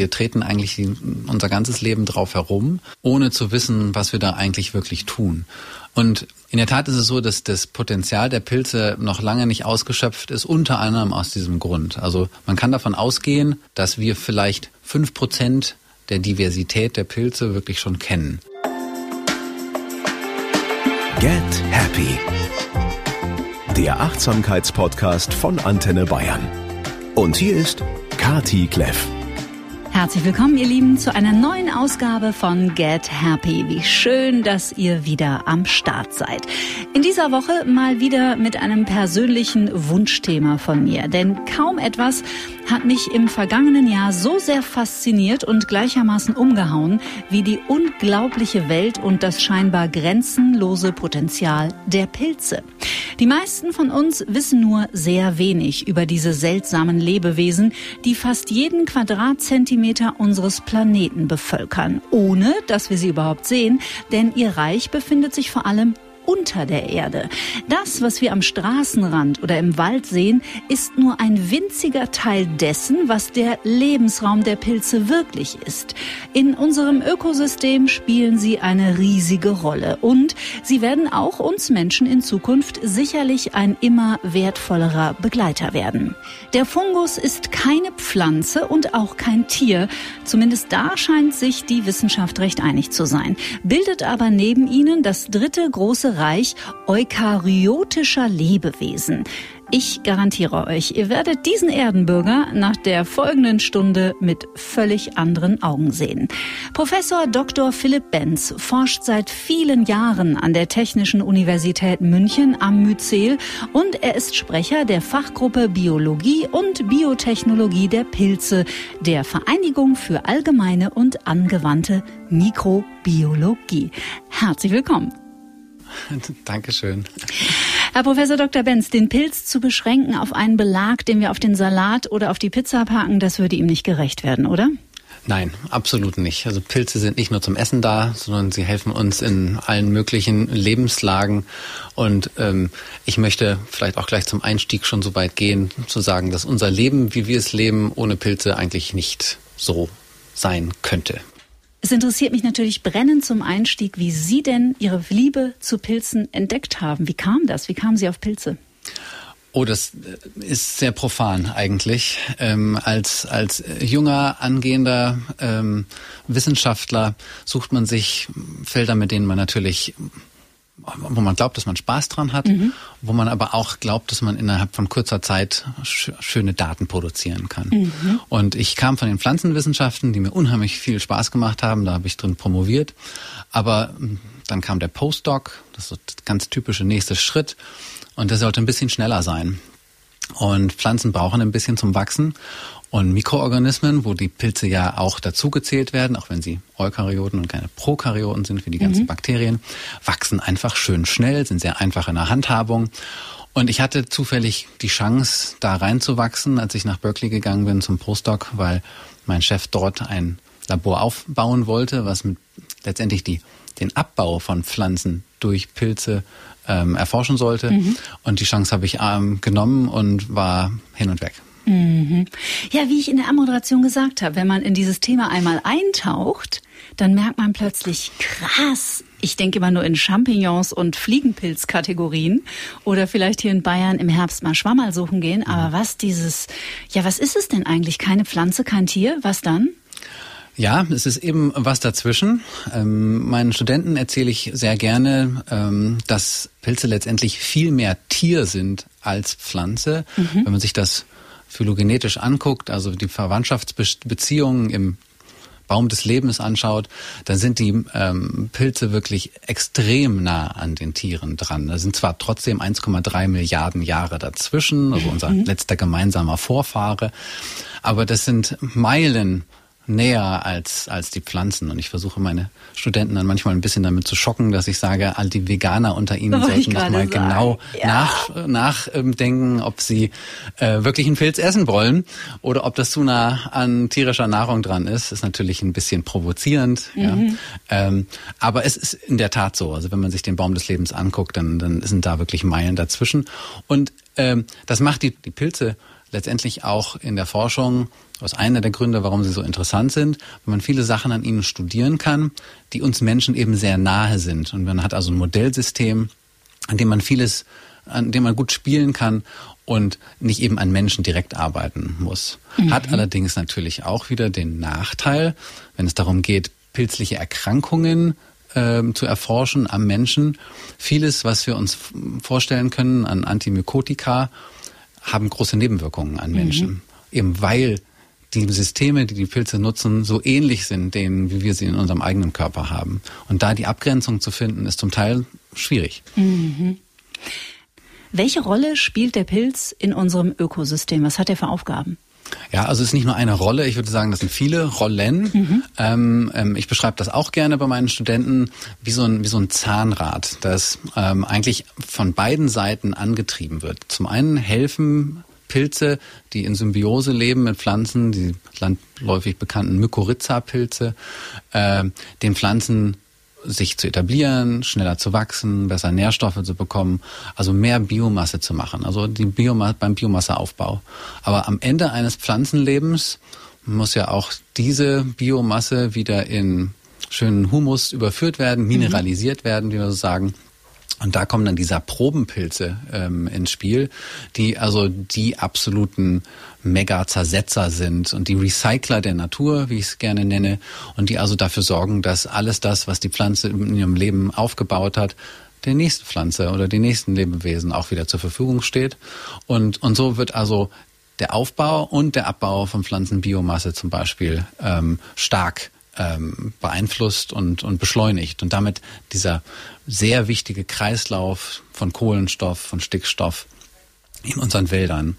Wir treten eigentlich unser ganzes Leben drauf herum, ohne zu wissen, was wir da eigentlich wirklich tun. Und in der Tat ist es so, dass das Potenzial der Pilze noch lange nicht ausgeschöpft ist, unter anderem aus diesem Grund. Also man kann davon ausgehen, dass wir vielleicht fünf Prozent der Diversität der Pilze wirklich schon kennen. Get Happy. Der Achtsamkeitspodcast von Antenne Bayern. Und hier ist Kati Kleff. Herzlich willkommen, ihr Lieben, zu einer neuen Ausgabe von Get Happy. Wie schön, dass ihr wieder am Start seid. In dieser Woche mal wieder mit einem persönlichen Wunschthema von mir. Denn kaum etwas hat mich im vergangenen Jahr so sehr fasziniert und gleichermaßen umgehauen wie die unglaubliche Welt und das scheinbar grenzenlose Potenzial der Pilze. Die meisten von uns wissen nur sehr wenig über diese seltsamen Lebewesen, die fast jeden Quadratzentimeter unseres Planeten bevölkern, ohne dass wir sie überhaupt sehen, denn ihr Reich befindet sich vor allem unter der Erde. Das, was wir am Straßenrand oder im Wald sehen, ist nur ein winziger Teil dessen, was der Lebensraum der Pilze wirklich ist. In unserem Ökosystem spielen sie eine riesige Rolle und sie werden auch uns Menschen in Zukunft sicherlich ein immer wertvollerer Begleiter werden. Der Fungus ist keine Pflanze und auch kein Tier. Zumindest da scheint sich die Wissenschaft recht einig zu sein. Bildet aber neben ihnen das dritte große Bereich eukaryotischer Lebewesen. Ich garantiere euch, ihr werdet diesen Erdenbürger nach der folgenden Stunde mit völlig anderen Augen sehen. Professor Dr. Philipp Benz forscht seit vielen Jahren an der Technischen Universität München am Myzel und er ist Sprecher der Fachgruppe Biologie und Biotechnologie der Pilze der Vereinigung für allgemeine und angewandte Mikrobiologie. Herzlich willkommen. Dankeschön. Herr Professor Dr. Benz, den Pilz zu beschränken auf einen Belag, den wir auf den Salat oder auf die Pizza packen, das würde ihm nicht gerecht werden, oder? Nein, absolut nicht. Also Pilze sind nicht nur zum Essen da, sondern sie helfen uns in allen möglichen Lebenslagen. Und ähm, ich möchte vielleicht auch gleich zum Einstieg schon so weit gehen, zu sagen, dass unser Leben, wie wir es leben, ohne Pilze eigentlich nicht so sein könnte. Es interessiert mich natürlich brennend zum Einstieg, wie Sie denn Ihre Liebe zu Pilzen entdeckt haben. Wie kam das? Wie kamen Sie auf Pilze? Oh, das äh, ist sehr profan eigentlich. Ähm, als, als junger, angehender ähm, Wissenschaftler sucht man sich Felder, mit denen man natürlich wo man glaubt, dass man Spaß dran hat, mhm. wo man aber auch glaubt, dass man innerhalb von kurzer Zeit sch schöne Daten produzieren kann. Mhm. Und ich kam von den Pflanzenwissenschaften, die mir unheimlich viel Spaß gemacht haben, da habe ich drin promoviert. Aber hm, dann kam der Postdoc, das ist der ganz typische nächste Schritt, und der sollte ein bisschen schneller sein. Und Pflanzen brauchen ein bisschen zum Wachsen. Und Mikroorganismen, wo die Pilze ja auch dazugezählt werden, auch wenn sie Eukaryoten und keine Prokaryoten sind wie die ganzen mhm. Bakterien, wachsen einfach schön schnell, sind sehr einfach in der Handhabung. Und ich hatte zufällig die Chance, da reinzuwachsen, als ich nach Berkeley gegangen bin zum Postdoc, weil mein Chef dort ein Labor aufbauen wollte, was mit letztendlich die, den Abbau von Pflanzen durch Pilze ähm, erforschen sollte. Mhm. Und die Chance habe ich ähm, genommen und war hin und weg. Mhm. Ja, wie ich in der Ammoderation gesagt habe, wenn man in dieses Thema einmal eintaucht, dann merkt man plötzlich, krass, ich denke immer nur in Champignons und Fliegenpilzkategorien oder vielleicht hier in Bayern im Herbst mal Schwammerl suchen gehen. Aber mhm. was dieses, ja, was ist es denn eigentlich? Keine Pflanze, kein Tier? Was dann? Ja, es ist eben was dazwischen. Ähm, meinen Studenten erzähle ich sehr gerne, ähm, dass Pilze letztendlich viel mehr Tier sind als Pflanze. Mhm. Wenn man sich das phylogenetisch anguckt, also die Verwandtschaftsbeziehungen im Baum des Lebens anschaut, dann sind die ähm, Pilze wirklich extrem nah an den Tieren dran. Da sind zwar trotzdem 1,3 Milliarden Jahre dazwischen, also unser mhm. letzter gemeinsamer Vorfahre, aber das sind Meilen näher als, als die Pflanzen. Und ich versuche meine Studenten dann manchmal ein bisschen damit zu schocken, dass ich sage, all die Veganer unter ihnen sollten noch mal genau ja. nach, nachdenken, ob sie äh, wirklich einen Pilz essen wollen oder ob das zu nah an tierischer Nahrung dran ist. Ist natürlich ein bisschen provozierend. Mhm. Ja. Ähm, aber es ist in der Tat so. Also wenn man sich den Baum des Lebens anguckt, dann, dann sind da wirklich Meilen dazwischen. Und ähm, das macht die, die Pilze letztendlich auch in der Forschung aus einer der Gründe, warum sie so interessant sind, weil man viele Sachen an ihnen studieren kann, die uns Menschen eben sehr nahe sind. Und man hat also ein Modellsystem, an dem man vieles, an dem man gut spielen kann und nicht eben an Menschen direkt arbeiten muss. Mhm. Hat allerdings natürlich auch wieder den Nachteil, wenn es darum geht, pilzliche Erkrankungen äh, zu erforschen am Menschen. Vieles, was wir uns vorstellen können an Antimykotika, haben große Nebenwirkungen an Menschen. Mhm. Eben weil die Systeme, die die Pilze nutzen, so ähnlich sind denen, wie wir sie in unserem eigenen Körper haben. Und da die Abgrenzung zu finden, ist zum Teil schwierig. Mhm. Welche Rolle spielt der Pilz in unserem Ökosystem? Was hat er für Aufgaben? Ja, also es ist nicht nur eine Rolle, ich würde sagen, das sind viele Rollen. Mhm. Ähm, ähm, ich beschreibe das auch gerne bei meinen Studenten wie so ein, wie so ein Zahnrad, das ähm, eigentlich von beiden Seiten angetrieben wird. Zum einen helfen Pilze, die in Symbiose leben mit Pflanzen, die landläufig bekannten Mykorrhiza-Pilze, äh, den Pflanzen sich zu etablieren, schneller zu wachsen, besser Nährstoffe zu bekommen, also mehr Biomasse zu machen, also die Bioma beim Biomasseaufbau. Aber am Ende eines Pflanzenlebens muss ja auch diese Biomasse wieder in schönen Humus überführt werden, mineralisiert mhm. werden, wie wir so sagen. Und da kommen dann dieser Probenpilze ähm, ins Spiel, die also die absoluten Mega-Zersetzer sind und die Recycler der Natur, wie ich es gerne nenne, und die also dafür sorgen, dass alles das, was die Pflanze in ihrem Leben aufgebaut hat, der nächsten Pflanze oder den nächsten Lebewesen auch wieder zur Verfügung steht. Und, und so wird also der Aufbau und der Abbau von Pflanzenbiomasse zum Beispiel ähm, stark ähm, beeinflusst und, und beschleunigt. Und damit dieser sehr wichtige Kreislauf von Kohlenstoff, von Stickstoff in unseren Wäldern.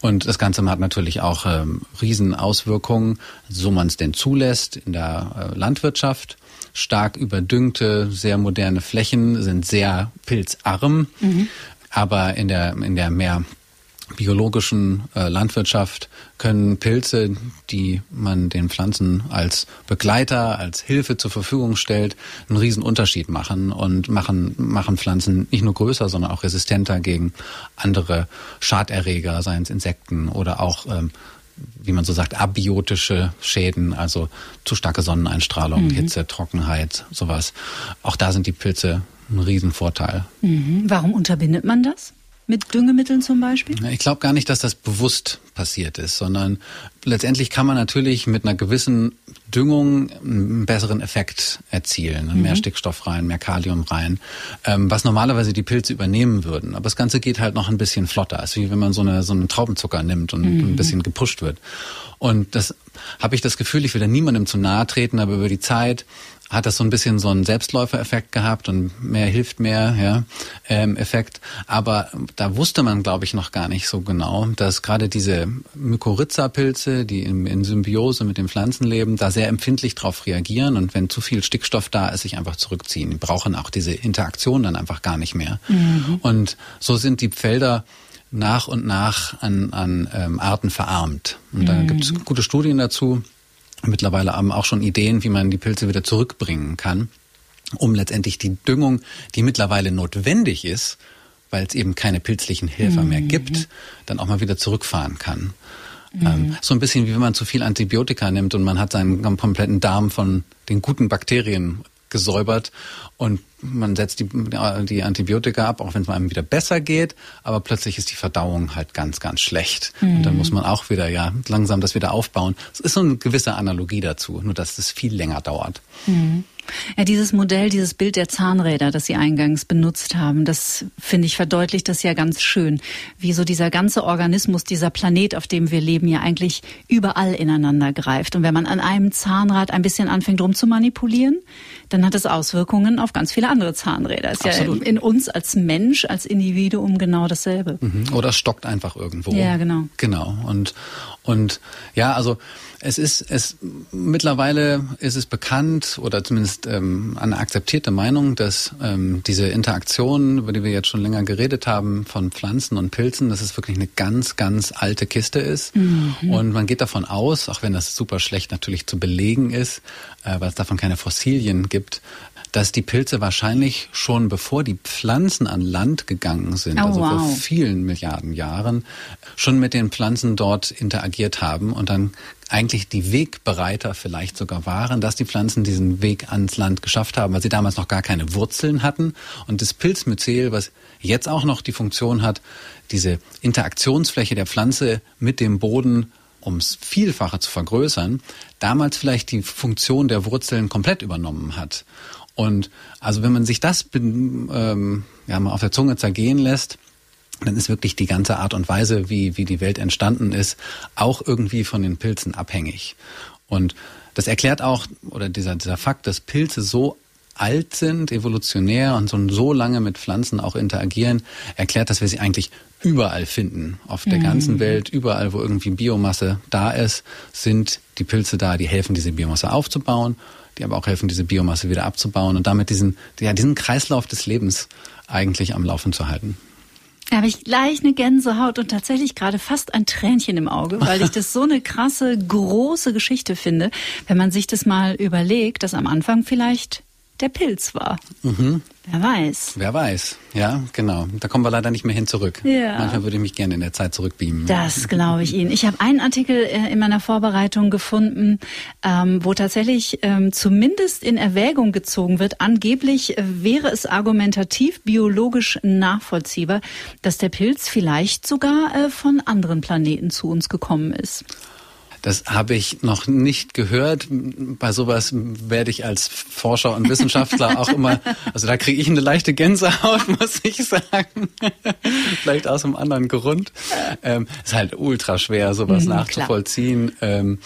Und das Ganze hat natürlich auch ähm, Riesenauswirkungen, so man es denn zulässt in der äh, Landwirtschaft. Stark überdüngte, sehr moderne Flächen sind sehr pilzarm. Mhm. Aber in der, in der mehr biologischen äh, Landwirtschaft können Pilze, die man den Pflanzen als Begleiter, als Hilfe zur Verfügung stellt, einen riesen Unterschied machen und machen, machen Pflanzen nicht nur größer, sondern auch resistenter gegen andere Schaderreger, seien es Insekten oder auch ähm, wie man so sagt, abiotische Schäden, also zu starke Sonneneinstrahlung, mhm. Hitze, Trockenheit, sowas. Auch da sind die Pilze ein Riesenvorteil. Mhm. Warum unterbindet man das? Mit Düngemitteln zum Beispiel? Ich glaube gar nicht, dass das bewusst passiert ist, sondern letztendlich kann man natürlich mit einer gewissen Düngung einen besseren Effekt erzielen. Mhm. Mehr Stickstoff rein, mehr Kalium rein, ähm, was normalerweise die Pilze übernehmen würden. Aber das Ganze geht halt noch ein bisschen flotter. Es ist wie wenn man so, eine, so einen Traubenzucker nimmt und mhm. ein bisschen gepusht wird. Und das habe ich das Gefühl, ich will da niemandem zu nahe treten, aber über die Zeit hat das so ein bisschen so einen Selbstläufereffekt gehabt und mehr hilft mehr, ja, ähm, Effekt. Aber da wusste man, glaube ich, noch gar nicht so genau, dass gerade diese Mykorrhiza-Pilze, die in, in, Symbiose mit den Pflanzen leben, da sehr empfindlich drauf reagieren und wenn zu viel Stickstoff da ist, sich einfach zurückziehen. Die brauchen auch diese Interaktion dann einfach gar nicht mehr. Mhm. Und so sind die Felder nach und nach an, an ähm, Arten verarmt. Und da mhm. gibt es gute Studien dazu mittlerweile haben auch schon Ideen, wie man die Pilze wieder zurückbringen kann, um letztendlich die Düngung, die mittlerweile notwendig ist, weil es eben keine pilzlichen Helfer mhm. mehr gibt, dann auch mal wieder zurückfahren kann. Mhm. Ähm, so ein bisschen wie wenn man zu viel Antibiotika nimmt und man hat seinen kompletten Darm von den guten Bakterien gesäubert und man setzt die, die Antibiotika ab, auch wenn es einem wieder besser geht, aber plötzlich ist die Verdauung halt ganz, ganz schlecht. Mhm. Und dann muss man auch wieder, ja, langsam das wieder aufbauen. Es ist so eine gewisse Analogie dazu, nur dass es viel länger dauert. Mhm. Ja, dieses Modell, dieses Bild der Zahnräder, das Sie eingangs benutzt haben, das finde ich verdeutlicht das ja ganz schön, wie so dieser ganze Organismus, dieser Planet, auf dem wir leben, ja eigentlich überall ineinander greift. Und wenn man an einem Zahnrad ein bisschen anfängt rum zu manipulieren, dann hat es Auswirkungen auf ganz viele andere Zahnräder. Ist Absolut. ja in uns als Mensch, als Individuum genau dasselbe. Mhm. Oder stockt einfach irgendwo. Ja, genau. Genau. Und, und ja, also es ist es mittlerweile ist es bekannt oder zumindest ist ähm, eine akzeptierte Meinung, dass ähm, diese Interaktion, über die wir jetzt schon länger geredet haben, von Pflanzen und Pilzen, dass es wirklich eine ganz, ganz alte Kiste ist. Mhm. Und man geht davon aus, auch wenn das super schlecht natürlich zu belegen ist, äh, weil es davon keine Fossilien gibt, dass die Pilze wahrscheinlich schon bevor die Pflanzen an Land gegangen sind, oh, also wow. vor vielen Milliarden Jahren, schon mit den Pflanzen dort interagiert haben und dann eigentlich die Wegbereiter vielleicht sogar waren, dass die Pflanzen diesen Weg ans Land geschafft haben, weil sie damals noch gar keine Wurzeln hatten. Und das Pilzmyzel, was jetzt auch noch die Funktion hat, diese Interaktionsfläche der Pflanze mit dem Boden ums Vielfache zu vergrößern, damals vielleicht die Funktion der Wurzeln komplett übernommen hat. Und also wenn man sich das ähm, ja, mal auf der Zunge zergehen lässt, dann ist wirklich die ganze Art und Weise, wie, wie die Welt entstanden ist, auch irgendwie von den Pilzen abhängig. Und das erklärt auch, oder dieser, dieser Fakt, dass Pilze so alt sind, evolutionär und so, so lange mit Pflanzen auch interagieren, erklärt, dass wir sie eigentlich überall finden. Auf der mhm. ganzen Welt, überall, wo irgendwie Biomasse da ist, sind die Pilze da, die helfen, diese Biomasse aufzubauen die aber auch helfen, diese Biomasse wieder abzubauen und damit diesen, ja, diesen Kreislauf des Lebens eigentlich am Laufen zu halten. Da habe ich gleich eine Gänsehaut und tatsächlich gerade fast ein Tränchen im Auge, weil ich das so eine krasse, große Geschichte finde, wenn man sich das mal überlegt, dass am Anfang vielleicht der Pilz war. Mhm. Wer weiß. Wer weiß, ja, genau. Da kommen wir leider nicht mehr hin zurück. Ja. Manchmal würde ich mich gerne in der Zeit zurückbeamen. Das glaube ich Ihnen. Ich habe einen Artikel äh, in meiner Vorbereitung gefunden, ähm, wo tatsächlich ähm, zumindest in Erwägung gezogen wird, angeblich äh, wäre es argumentativ biologisch nachvollziehbar, dass der Pilz vielleicht sogar äh, von anderen Planeten zu uns gekommen ist. Das habe ich noch nicht gehört. Bei sowas werde ich als Forscher und Wissenschaftler auch immer, also da kriege ich eine leichte Gänsehaut, muss ich sagen. Vielleicht aus einem anderen Grund. Ähm, ist halt ultra schwer, sowas mhm, nachzuvollziehen. Ähm,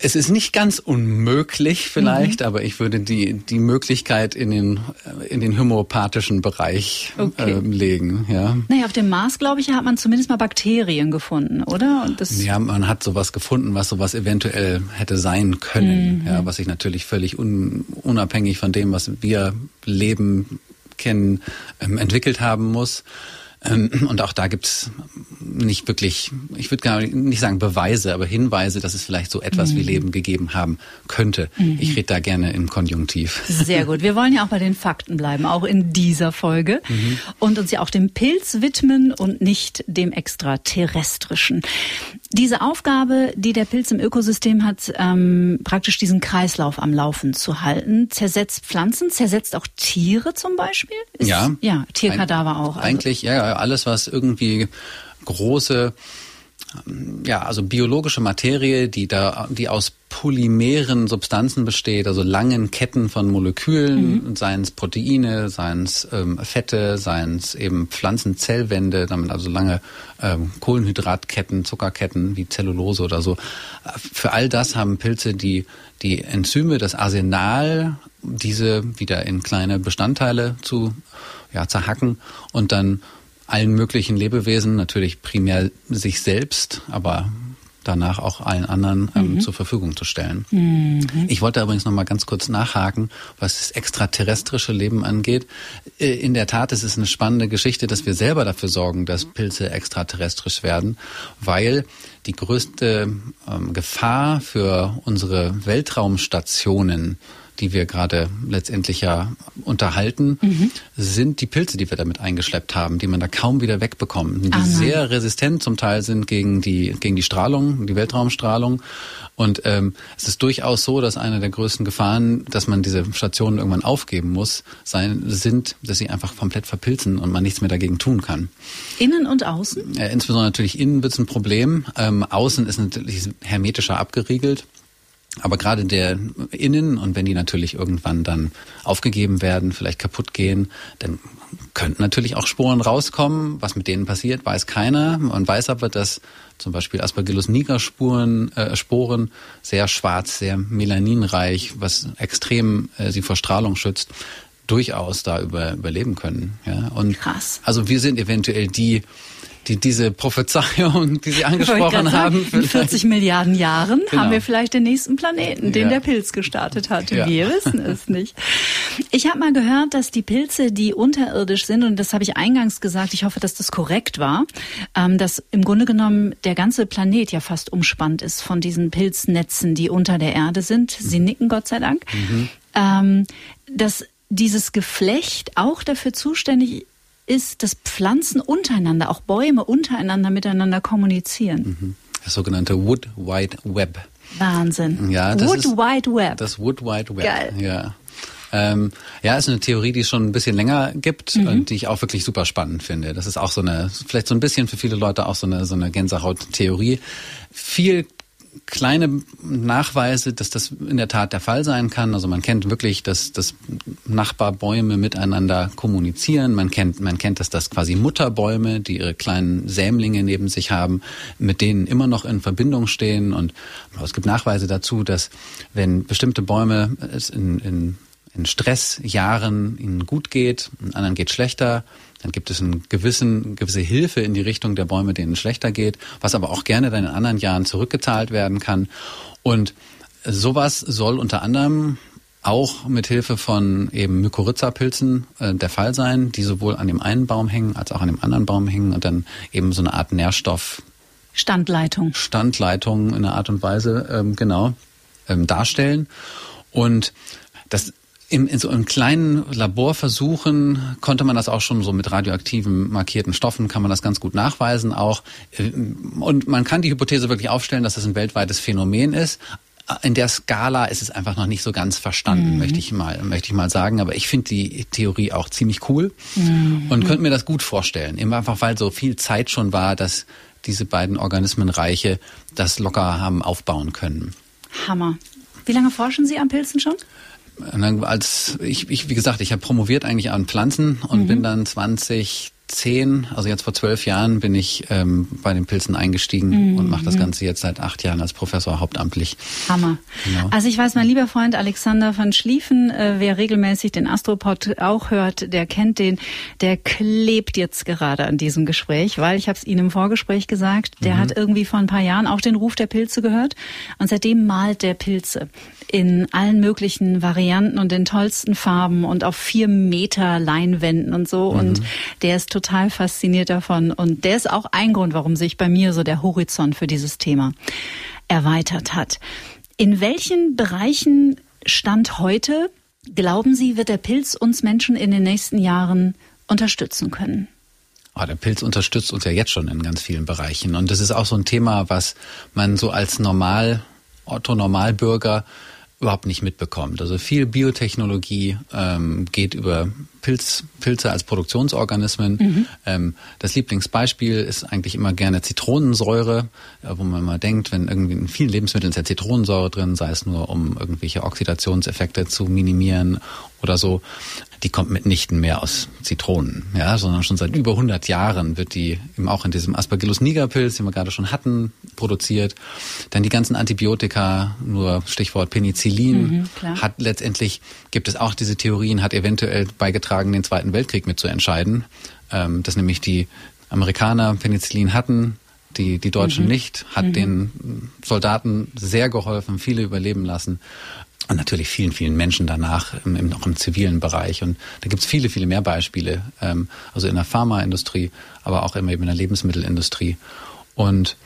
es ist nicht ganz unmöglich vielleicht, mhm. aber ich würde die, die Möglichkeit in den, in den homöopathischen Bereich okay. äh, legen. Ja. Naja, auf dem Mars, glaube ich, hat man zumindest mal Bakterien gefunden, oder? Und das ja, man hat sowas gefunden, was sowas eventuell hätte sein können, mhm. ja, was sich natürlich völlig un, unabhängig von dem, was wir leben, kennen, ähm, entwickelt haben muss. Ähm, und auch da gibt's nicht wirklich, ich würde gar nicht sagen Beweise, aber Hinweise, dass es vielleicht so etwas mhm. wie Leben gegeben haben könnte. Mhm. Ich rede da gerne im Konjunktiv. Sehr gut. Wir wollen ja auch bei den Fakten bleiben, auch in dieser Folge. Mhm. Und uns ja auch dem Pilz widmen und nicht dem Extraterrestrischen. Diese Aufgabe, die der Pilz im Ökosystem hat, ähm, praktisch diesen Kreislauf am Laufen zu halten, zersetzt Pflanzen, zersetzt auch Tiere zum Beispiel? Ist, ja. Ja, Tierkadaver auch. Also. Eigentlich, ja, alles, was irgendwie große ja, also biologische Materie, die da, die aus polymeren Substanzen besteht, also langen Ketten von Molekülen, mhm. seien es Proteine, seien es ähm, Fette, seien es eben Pflanzenzellwände, damit also lange ähm, Kohlenhydratketten, Zuckerketten wie Zellulose oder so. Für all das haben Pilze die, die Enzyme, das Arsenal, diese wieder in kleine Bestandteile zu ja, zerhacken und dann allen möglichen Lebewesen, natürlich primär sich selbst, aber danach auch allen anderen ähm, mhm. zur Verfügung zu stellen. Mhm. Ich wollte übrigens noch mal ganz kurz nachhaken, was das extraterrestrische Leben angeht. Äh, in der Tat ist es eine spannende Geschichte, dass wir selber dafür sorgen, dass Pilze extraterrestrisch werden, weil die größte ähm, Gefahr für unsere Weltraumstationen die wir gerade letztendlich ja unterhalten, mhm. sind die Pilze, die wir damit eingeschleppt haben, die man da kaum wieder wegbekommt, die ah, sehr resistent zum Teil sind gegen die gegen die Strahlung, die Weltraumstrahlung. Und ähm, es ist durchaus so, dass eine der größten Gefahren, dass man diese Stationen irgendwann aufgeben muss, sein, sind, dass sie einfach komplett verpilzen und man nichts mehr dagegen tun kann. Innen und außen? Äh, insbesondere natürlich innen wird es ein Problem. Ähm, außen ist natürlich hermetischer abgeriegelt. Aber gerade der Innen und wenn die natürlich irgendwann dann aufgegeben werden, vielleicht kaputt gehen, dann könnten natürlich auch Sporen rauskommen. Was mit denen passiert, weiß keiner. Man weiß aber, dass zum Beispiel Aspergillus niger Spuren, äh, Sporen sehr schwarz, sehr melaninreich, was extrem äh, sie vor Strahlung schützt, durchaus da über, überleben können. Ja? Und Krass. Also wir sind eventuell die die diese Prophezeiung, die Sie angesprochen haben. in 40 Milliarden Jahren genau. haben wir vielleicht den nächsten Planeten, den ja. der Pilz gestartet hat. Ja. Wir wissen es nicht. Ich habe mal gehört, dass die Pilze, die unterirdisch sind, und das habe ich eingangs gesagt, ich hoffe, dass das korrekt war, ähm, dass im Grunde genommen der ganze Planet ja fast umspannt ist von diesen Pilznetzen, die unter der Erde sind. Sie nicken, Gott sei Dank. Mhm. Ähm, dass dieses Geflecht auch dafür zuständig ist, dass Pflanzen untereinander, auch Bäume untereinander miteinander kommunizieren. Mhm. Das sogenannte Wood Wide Web. Wahnsinn. Ja, das Wood ist, Wide Web. Das Wood Wide Web. Geil. Ja. Ähm, ja, ist eine Theorie, die es schon ein bisschen länger gibt mhm. und die ich auch wirklich super spannend finde. Das ist auch so eine, vielleicht so ein bisschen für viele Leute auch so eine, so eine Gänsehaut-Theorie. Viel kleine Nachweise, dass das in der Tat der Fall sein kann. Also man kennt wirklich, dass, dass Nachbarbäume miteinander kommunizieren. Man kennt, man kennt, dass das quasi Mutterbäume, die ihre kleinen Sämlinge neben sich haben, mit denen immer noch in Verbindung stehen. Und es gibt Nachweise dazu, dass wenn bestimmte Bäume in, in, in Stressjahren ihnen gut geht, anderen geht schlechter, dann gibt es einen gewissen, gewisse Hilfe in die Richtung der Bäume, denen es schlechter geht, was aber auch gerne dann in anderen Jahren zurückgezahlt werden kann. Und sowas soll unter anderem auch mit Hilfe von eben Mykorrhiza-Pilzen äh, der Fall sein, die sowohl an dem einen Baum hängen als auch an dem anderen Baum hängen und dann eben so eine Art Nährstoff Standleitung. Standleitung in einer Art und Weise ähm, genau ähm, darstellen. Und das in, in so in kleinen Laborversuchen konnte man das auch schon so mit radioaktiven markierten Stoffen kann man das ganz gut nachweisen auch. Und man kann die Hypothese wirklich aufstellen, dass das ein weltweites Phänomen ist. In der Skala ist es einfach noch nicht so ganz verstanden, mhm. möchte ich mal, möchte ich mal sagen. Aber ich finde die Theorie auch ziemlich cool mhm. und könnte mir das gut vorstellen. Eben einfach, weil so viel Zeit schon war, dass diese beiden Organismenreiche das locker haben aufbauen können. Hammer. Wie lange forschen Sie an Pilzen schon? Als ich, ich wie gesagt, ich habe promoviert eigentlich an Pflanzen und mhm. bin dann 20 zehn, also jetzt vor zwölf Jahren, bin ich ähm, bei den Pilzen eingestiegen mhm. und mache das Ganze jetzt seit acht Jahren als Professor hauptamtlich. Hammer. Genau. Also ich weiß, mein lieber Freund Alexander van Schlieffen, äh, wer regelmäßig den Astropod auch hört, der kennt den, der klebt jetzt gerade an diesem Gespräch, weil ich habe es Ihnen im Vorgespräch gesagt, der mhm. hat irgendwie vor ein paar Jahren auch den Ruf der Pilze gehört und seitdem malt der Pilze in allen möglichen Varianten und den tollsten Farben und auf vier Meter Leinwänden und so mhm. und der ist total fasziniert davon. Und der ist auch ein Grund, warum sich bei mir so der Horizont für dieses Thema erweitert hat. In welchen Bereichen Stand heute, glauben Sie, wird der Pilz uns Menschen in den nächsten Jahren unterstützen können? Oh, der Pilz unterstützt uns ja jetzt schon in ganz vielen Bereichen. Und das ist auch so ein Thema, was man so als Normal, Otto Normalbürger überhaupt nicht mitbekommt. Also viel Biotechnologie ähm, geht über Pilz, Pilze als Produktionsorganismen. Mhm. Ähm, das Lieblingsbeispiel ist eigentlich immer gerne Zitronensäure, äh, wo man mal denkt, wenn irgendwie in vielen Lebensmitteln ist ja Zitronensäure drin, sei es nur um irgendwelche Oxidationseffekte zu minimieren oder so die kommt mitnichten mehr aus Zitronen, ja, sondern schon seit über 100 Jahren wird die eben auch in diesem Aspergillus niger-Pilz, den wir gerade schon hatten, produziert. Dann die ganzen Antibiotika, nur Stichwort Penicillin, mhm, hat letztendlich, gibt es auch diese Theorien, hat eventuell beigetragen, den Zweiten Weltkrieg mitzuentscheiden, ähm, dass nämlich die Amerikaner Penicillin hatten, die, die Deutschen mhm. nicht, hat mhm. den Soldaten sehr geholfen, viele überleben lassen und natürlich vielen, vielen Menschen danach, im, im, auch im zivilen Bereich. Und da gibt's viele, viele mehr Beispiele, ähm, also in der Pharmaindustrie, aber auch immer eben in der Lebensmittelindustrie. Und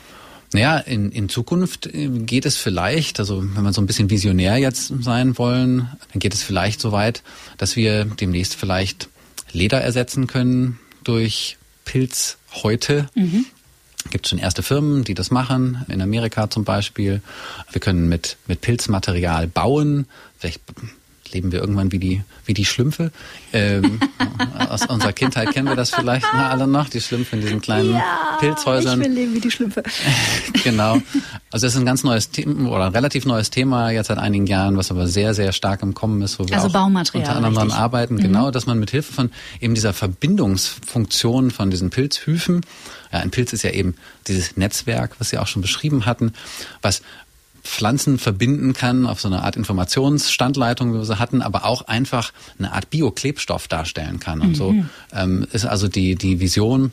naja, in, in Zukunft äh, geht es vielleicht, also wenn wir so ein bisschen visionär jetzt sein wollen, dann geht es vielleicht so weit, dass wir demnächst vielleicht Leder ersetzen können durch Pilzhäute. Mhm gibt schon erste Firmen, die das machen, in Amerika zum Beispiel. Wir können mit, mit Pilzmaterial bauen. Vielleicht leben wir irgendwann wie die, wie die Schlümpfe. Ähm, aus unserer Kindheit kennen wir das vielleicht na, alle noch, die Schlümpfe in diesen kleinen ja, Pilzhäusern. Ich will leben wie die Schlümpfe. genau. Also das ist ein ganz neues Thema oder ein relativ neues Thema jetzt seit einigen Jahren, was aber sehr, sehr stark im Kommen ist, wo wir also auch unter anderem daran arbeiten. Mhm. Genau, dass man mit Hilfe von eben dieser Verbindungsfunktion von diesen Pilzhüfen ja, ein Pilz ist ja eben dieses Netzwerk, was Sie auch schon beschrieben hatten, was Pflanzen verbinden kann auf so eine Art Informationsstandleitung, wie wir sie hatten, aber auch einfach eine Art Bioklebstoff darstellen kann. Und mhm. so ähm, ist also die, die Vision,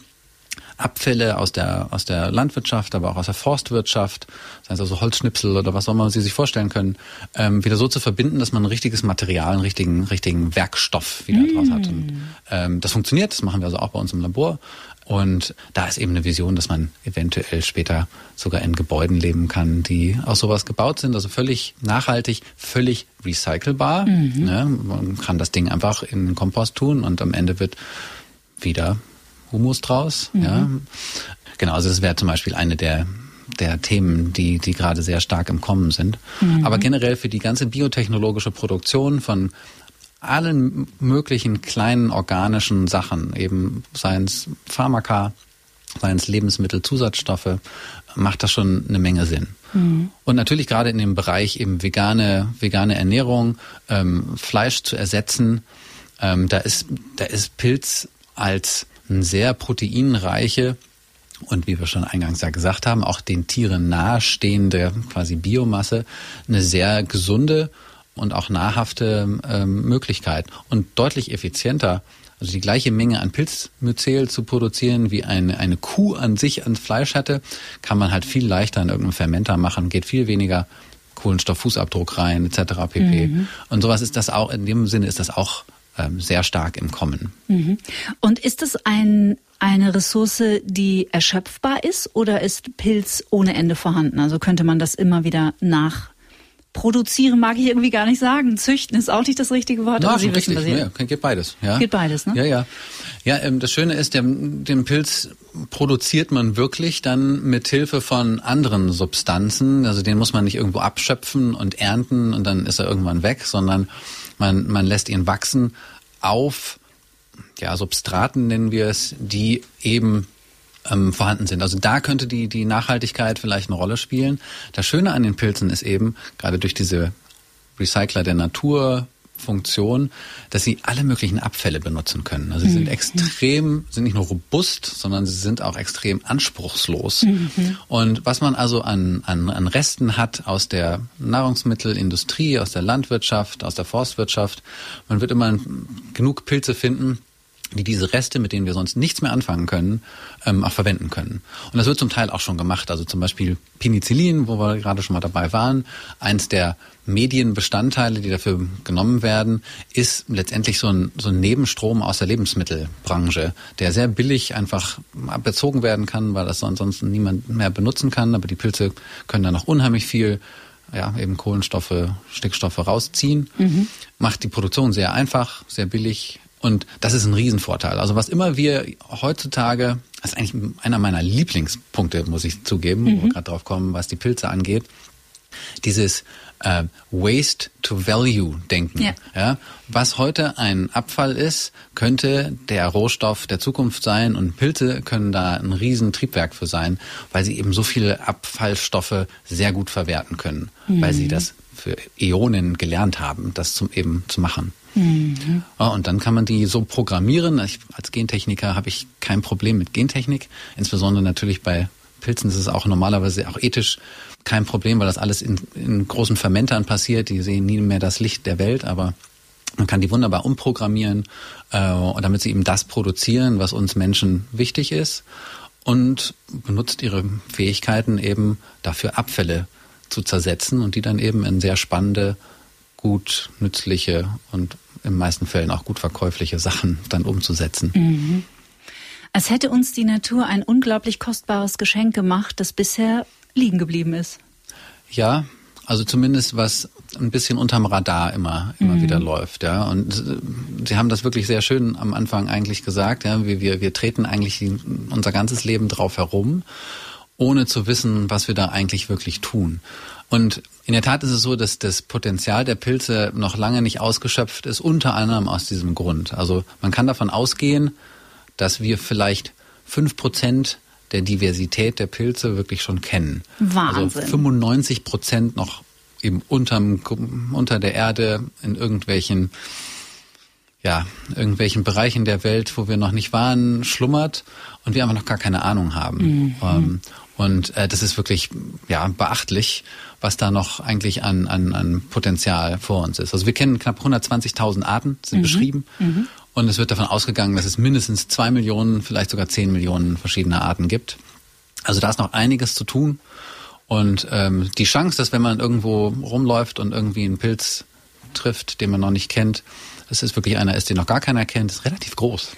Abfälle aus der, aus der Landwirtschaft, aber auch aus der Forstwirtschaft, sei es also Holzschnipsel oder was auch immer Sie sich vorstellen können, ähm, wieder so zu verbinden, dass man ein richtiges Material, einen richtigen, richtigen Werkstoff wieder mm. draus hat. Und, ähm, das funktioniert, das machen wir also auch bei uns im Labor. Und da ist eben eine Vision, dass man eventuell später sogar in Gebäuden leben kann, die aus sowas gebaut sind, also völlig nachhaltig, völlig recycelbar. Mhm. Ne? Man kann das Ding einfach in den Kompost tun und am Ende wird wieder Humus draus. Mhm. Ja. Genau, also das wäre zum Beispiel eine der der Themen, die, die gerade sehr stark im Kommen sind. Mhm. Aber generell für die ganze biotechnologische Produktion von allen möglichen kleinen organischen Sachen, eben seien es Pharmaka, seien es Lebensmittelzusatzstoffe, macht das schon eine Menge Sinn. Mhm. Und natürlich gerade in dem Bereich eben vegane, vegane Ernährung, ähm, Fleisch zu ersetzen, ähm, da ist, da ist Pilz als eine sehr proteinreiche und wie wir schon eingangs ja gesagt haben, auch den Tieren nahestehende quasi Biomasse eine sehr gesunde und auch nahrhafte ähm, Möglichkeit und deutlich effizienter. Also die gleiche Menge an Pilzmyzel zu produzieren, wie eine, eine Kuh an sich an Fleisch hatte, kann man halt viel leichter in irgendeinem Fermenter machen, geht viel weniger Kohlenstofffußabdruck rein, etc. pp. Mhm. Und sowas ist das auch, in dem Sinne ist das auch ähm, sehr stark im Kommen. Mhm. Und ist es ein, eine Ressource, die erschöpfbar ist oder ist Pilz ohne Ende vorhanden? Also könnte man das immer wieder nach Produzieren mag ich irgendwie gar nicht sagen. Züchten ist auch nicht das richtige Wort. Na, aber Sie wissen, richtig. Ja, geht beides. Ja. Geht beides, ne? Ja, ja. Ja, ähm, das Schöne ist, der, den Pilz produziert man wirklich dann mit Hilfe von anderen Substanzen. Also den muss man nicht irgendwo abschöpfen und ernten und dann ist er irgendwann weg, sondern man, man lässt ihn wachsen auf ja, Substraten nennen wir es, die eben ähm, vorhanden sind. Also da könnte die, die Nachhaltigkeit vielleicht eine Rolle spielen. Das Schöne an den Pilzen ist eben, gerade durch diese Recycler der Natur, Funktion, dass sie alle möglichen Abfälle benutzen können. Also sie sind mhm. extrem, sind nicht nur robust, sondern sie sind auch extrem anspruchslos. Mhm. Und was man also an, an, an Resten hat aus der Nahrungsmittelindustrie, aus der Landwirtschaft, aus der Forstwirtschaft, man wird immer genug Pilze finden, die diese Reste, mit denen wir sonst nichts mehr anfangen können, ähm, auch verwenden können. Und das wird zum Teil auch schon gemacht. Also zum Beispiel Penicillin, wo wir gerade schon mal dabei waren. Eins der Medienbestandteile, die dafür genommen werden, ist letztendlich so ein, so ein Nebenstrom aus der Lebensmittelbranche, der sehr billig einfach bezogen werden kann, weil das ansonsten niemand mehr benutzen kann. Aber die Pilze können da noch unheimlich viel ja, eben Kohlenstoffe, Stickstoffe rausziehen. Mhm. Macht die Produktion sehr einfach, sehr billig, und das ist ein Riesenvorteil. Also was immer wir heutzutage, das ist eigentlich einer meiner Lieblingspunkte, muss ich zugeben, mhm. wo wir gerade drauf kommen, was die Pilze angeht, dieses äh, Waste to Value denken. Ja. ja. Was heute ein Abfall ist, könnte der Rohstoff der Zukunft sein und Pilze können da ein Riesentriebwerk für sein, weil sie eben so viele Abfallstoffe sehr gut verwerten können, mhm. weil sie das für Äonen gelernt haben, das zum eben zu machen. Mhm. und dann kann man die so programmieren. Ich, als Gentechniker habe ich kein Problem mit Gentechnik. Insbesondere natürlich bei Pilzen ist es auch normalerweise auch ethisch kein Problem, weil das alles in, in großen Fermentern passiert. Die sehen nie mehr das Licht der Welt, aber man kann die wunderbar umprogrammieren, äh, damit sie eben das produzieren, was uns Menschen wichtig ist und benutzt ihre Fähigkeiten eben dafür Abfälle zu zersetzen und die dann eben in sehr spannende gut nützliche und in meisten Fällen auch gut verkäufliche Sachen dann umzusetzen. Mhm. Als hätte uns die Natur ein unglaublich kostbares Geschenk gemacht, das bisher liegen geblieben ist. Ja, also zumindest was ein bisschen unterm Radar immer immer mhm. wieder läuft, ja. Und äh, Sie haben das wirklich sehr schön am Anfang eigentlich gesagt, ja. Wir wir, wir treten eigentlich unser ganzes Leben drauf herum, ohne zu wissen, was wir da eigentlich wirklich tun. Und in der Tat ist es so, dass das Potenzial der Pilze noch lange nicht ausgeschöpft ist, unter anderem aus diesem Grund. Also man kann davon ausgehen, dass wir vielleicht fünf Prozent der Diversität der Pilze wirklich schon kennen. Wahnsinn. Also 95 Prozent noch eben unterm, unter der Erde in irgendwelchen ja, irgendwelchen Bereichen der Welt, wo wir noch nicht waren, schlummert und wir einfach noch gar keine Ahnung haben. Mhm. Ähm, und äh, das ist wirklich ja beachtlich, was da noch eigentlich an, an, an Potenzial vor uns ist. Also wir kennen knapp 120.000 Arten, sind mhm. beschrieben. Mhm. Und es wird davon ausgegangen, dass es mindestens zwei Millionen, vielleicht sogar zehn Millionen verschiedene Arten gibt. Also da ist noch einiges zu tun. Und ähm, die Chance, dass wenn man irgendwo rumläuft und irgendwie einen Pilz trifft, den man noch nicht kennt, es wirklich einer ist, den noch gar keiner kennt, ist relativ groß.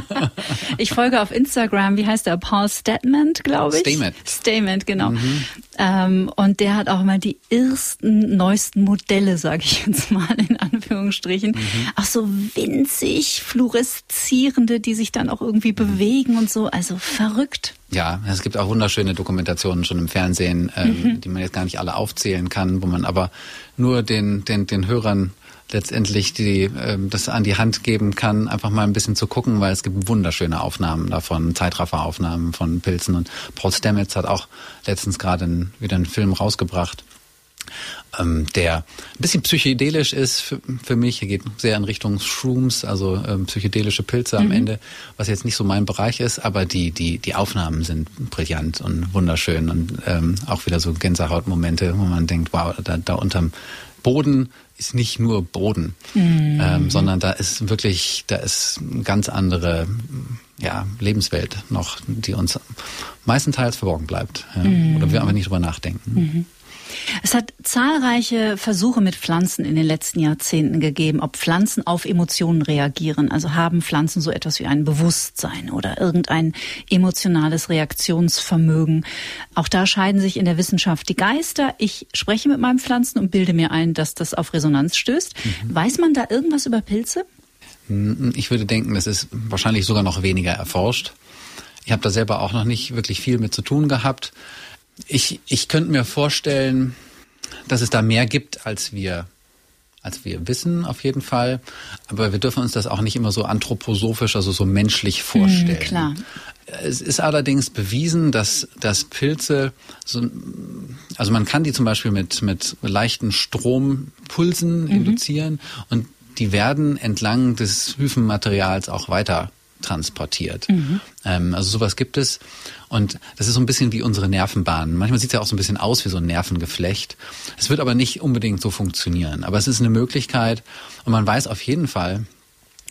ich folge auf Instagram, wie heißt der? Paul Stedman, glaube ich. Statement. Statement, genau. Mhm. Ähm, und der hat auch mal die ersten, neuesten Modelle, sage ich jetzt mal in Anführungsstrichen. Mhm. Auch so winzig fluoreszierende, die sich dann auch irgendwie bewegen und so. Also verrückt. Ja, es gibt auch wunderschöne Dokumentationen schon im Fernsehen, ähm, mhm. die man jetzt gar nicht alle aufzählen kann, wo man aber nur den, den, den Hörern letztendlich die, ähm, das an die Hand geben kann, einfach mal ein bisschen zu gucken, weil es gibt wunderschöne Aufnahmen davon, Zeitrafferaufnahmen von Pilzen. Und Paul Stamets hat auch letztens gerade wieder einen Film rausgebracht, ähm, der ein bisschen psychedelisch ist für, für mich. Er geht sehr in Richtung Shrooms, also ähm, psychedelische Pilze mhm. am Ende, was jetzt nicht so mein Bereich ist, aber die, die, die Aufnahmen sind brillant und wunderschön und ähm, auch wieder so Gänsehautmomente, wo man denkt, wow, da, da unterm Boden ist nicht nur Boden, mhm. ähm, sondern da ist wirklich, da ist eine ganz andere ja, Lebenswelt noch, die uns meistenteils verborgen bleibt ja, mhm. oder wir einfach nicht drüber nachdenken. Mhm. Es hat zahlreiche Versuche mit Pflanzen in den letzten Jahrzehnten gegeben, ob Pflanzen auf Emotionen reagieren. Also haben Pflanzen so etwas wie ein Bewusstsein oder irgendein emotionales Reaktionsvermögen. Auch da scheiden sich in der Wissenschaft die Geister. Ich spreche mit meinen Pflanzen und bilde mir ein, dass das auf Resonanz stößt. Mhm. Weiß man da irgendwas über Pilze? Hm, ich würde denken, das ist wahrscheinlich sogar noch weniger erforscht. Ich habe da selber auch noch nicht wirklich viel mit zu tun gehabt. Ich, ich könnte mir vorstellen, dass es da mehr gibt, als wir als wir wissen, auf jeden Fall. Aber wir dürfen uns das auch nicht immer so anthroposophisch, also so menschlich hm, vorstellen. Mm, klar. Es ist allerdings bewiesen, dass, dass Pilze, so, also man kann die zum Beispiel mit, mit leichten Strompulsen mhm. induzieren und die werden entlang des Hyphenmaterials auch weiter transportiert. Mhm. Ähm, also sowas gibt es. Und das ist so ein bisschen wie unsere Nervenbahnen. Manchmal sieht es ja auch so ein bisschen aus wie so ein Nervengeflecht. Es wird aber nicht unbedingt so funktionieren. Aber es ist eine Möglichkeit. Und man weiß auf jeden Fall,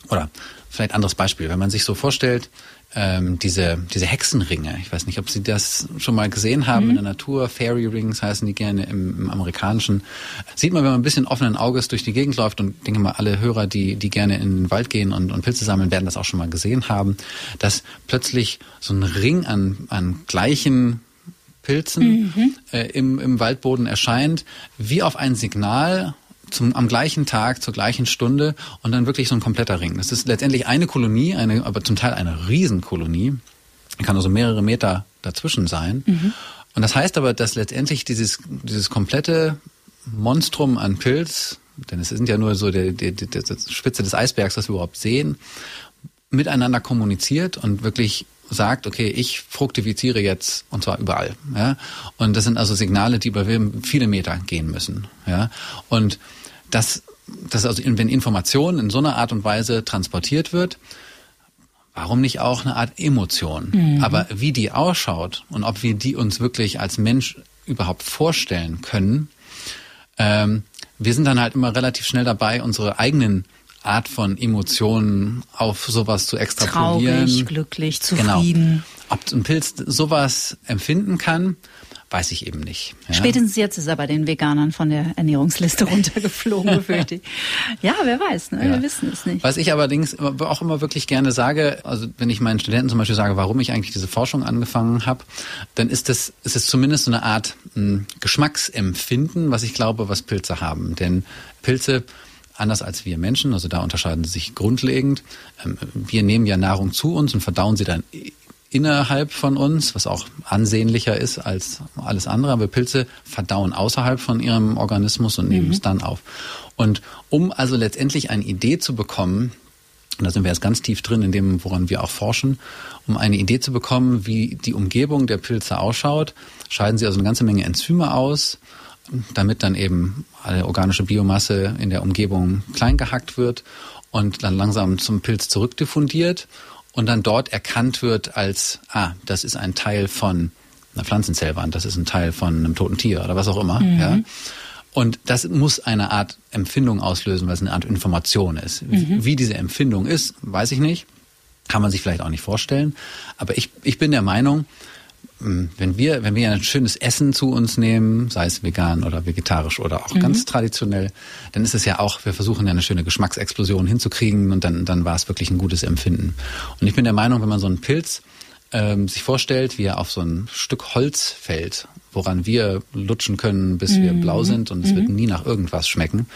oder vielleicht anderes Beispiel, wenn man sich so vorstellt, ähm, diese, diese Hexenringe. Ich weiß nicht, ob Sie das schon mal gesehen haben mhm. in der Natur. Fairy Rings heißen die gerne im, im Amerikanischen. Sieht man, wenn man ein bisschen offenen Auges durch die Gegend läuft und denke mal, alle Hörer, die, die gerne in den Wald gehen und, und Pilze sammeln, werden das auch schon mal gesehen haben, dass plötzlich so ein Ring an, an gleichen Pilzen mhm. äh, im, im Waldboden erscheint, wie auf ein Signal zum, am gleichen Tag, zur gleichen Stunde und dann wirklich so ein kompletter Ring. Das ist letztendlich eine Kolonie, eine, aber zum Teil eine Riesenkolonie. Kann also mehrere Meter dazwischen sein. Mhm. Und das heißt aber, dass letztendlich dieses, dieses komplette Monstrum an Pilz, denn es sind ja nur so die, die, die, die Spitze des Eisbergs, was wir überhaupt sehen, miteinander kommuniziert und wirklich sagt, okay, ich fruktifiziere jetzt und zwar überall. Ja? Und das sind also Signale, die über viele Meter gehen müssen. Ja? Und das, das also, wenn Information in so einer Art und Weise transportiert wird, warum nicht auch eine Art Emotion? Mhm. Aber wie die ausschaut und ob wir die uns wirklich als Mensch überhaupt vorstellen können, ähm, wir sind dann halt immer relativ schnell dabei, unsere eigenen Art von Emotionen auf sowas zu extrapolieren. Traurig, glücklich, genau. zufrieden. Genau. Ob ein Pilz sowas empfinden kann, weiß ich eben nicht. Ja. Spätestens jetzt ist er bei den Veganern von der Ernährungsliste runtergeflogen, befürchte ich. Ja, wer weiß, ne? Ja. wir wissen es nicht. Was ich allerdings auch immer wirklich gerne sage, also wenn ich meinen Studenten zum Beispiel sage, warum ich eigentlich diese Forschung angefangen habe, dann ist das, ist es zumindest so eine Art mh, hm, Geschmacksempfinden, was ich glaube, was Pilze haben. Denn Pilze anders als wir Menschen, also da unterscheiden sie sich grundlegend. Ähm, wir nehmen ja Nahrung zu uns und verdauen sie dann innerhalb von uns, was auch ansehnlicher ist als alles andere. Aber Pilze verdauen außerhalb von ihrem Organismus und nehmen mhm. es dann auf. Und um also letztendlich eine Idee zu bekommen, und da sind wir jetzt ganz tief drin in dem, woran wir auch forschen, um eine Idee zu bekommen, wie die Umgebung der Pilze ausschaut, scheiden sie also eine ganze Menge Enzyme aus damit dann eben alle organische Biomasse in der Umgebung klein gehackt wird und dann langsam zum Pilz zurückdiffundiert und dann dort erkannt wird als, ah, das ist ein Teil von einer Pflanzenzellwand, das ist ein Teil von einem toten Tier oder was auch immer. Mhm. Ja. Und das muss eine Art Empfindung auslösen, weil es eine Art Information ist. Mhm. Wie diese Empfindung ist, weiß ich nicht. Kann man sich vielleicht auch nicht vorstellen. Aber ich, ich bin der Meinung, wenn wir, wenn wir ein schönes Essen zu uns nehmen, sei es vegan oder vegetarisch oder auch mhm. ganz traditionell, dann ist es ja auch, wir versuchen ja eine schöne Geschmacksexplosion hinzukriegen und dann, dann war es wirklich ein gutes Empfinden. Und ich bin der Meinung, wenn man so einen Pilz ähm, sich vorstellt, wie er auf so ein Stück Holz fällt, woran wir lutschen können, bis mhm. wir blau sind und es mhm. wird nie nach irgendwas schmecken,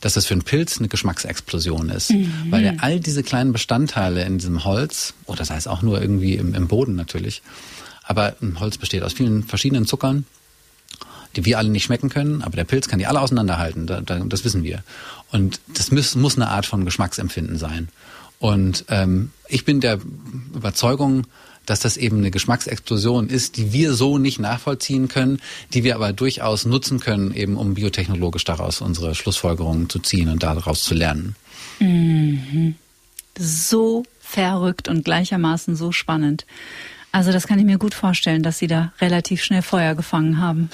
dass das für einen Pilz eine Geschmacksexplosion ist. Mhm. Weil er all diese kleinen Bestandteile in diesem Holz, oder sei es auch nur irgendwie im, im Boden natürlich, aber Holz besteht aus vielen verschiedenen Zuckern, die wir alle nicht schmecken können, aber der Pilz kann die alle auseinanderhalten, da, da, das wissen wir. Und das muss, muss eine Art von Geschmacksempfinden sein. Und ähm, ich bin der Überzeugung, dass das eben eine Geschmacksexplosion ist, die wir so nicht nachvollziehen können, die wir aber durchaus nutzen können, eben um biotechnologisch daraus unsere Schlussfolgerungen zu ziehen und daraus zu lernen. Mhm. So verrückt und gleichermaßen so spannend. Also das kann ich mir gut vorstellen, dass Sie da relativ schnell Feuer gefangen haben.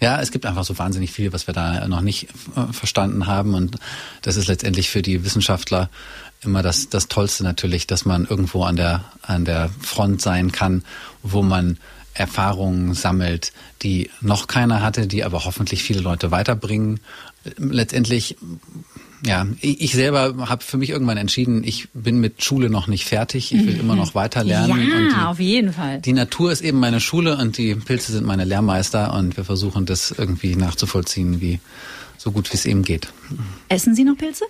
Ja, es gibt einfach so wahnsinnig viel, was wir da noch nicht äh, verstanden haben. Und das ist letztendlich für die Wissenschaftler immer das, das Tollste natürlich, dass man irgendwo an der, an der Front sein kann, wo man Erfahrungen sammelt, die noch keiner hatte, die aber hoffentlich viele Leute weiterbringen. Letztendlich ja, ich selber habe für mich irgendwann entschieden, ich bin mit Schule noch nicht fertig. Ich will mhm. immer noch weiter lernen. Ja, die, auf jeden Fall. Die Natur ist eben meine Schule und die Pilze sind meine Lehrmeister und wir versuchen das irgendwie nachzuvollziehen, wie so gut wie es eben geht. Essen Sie noch Pilze?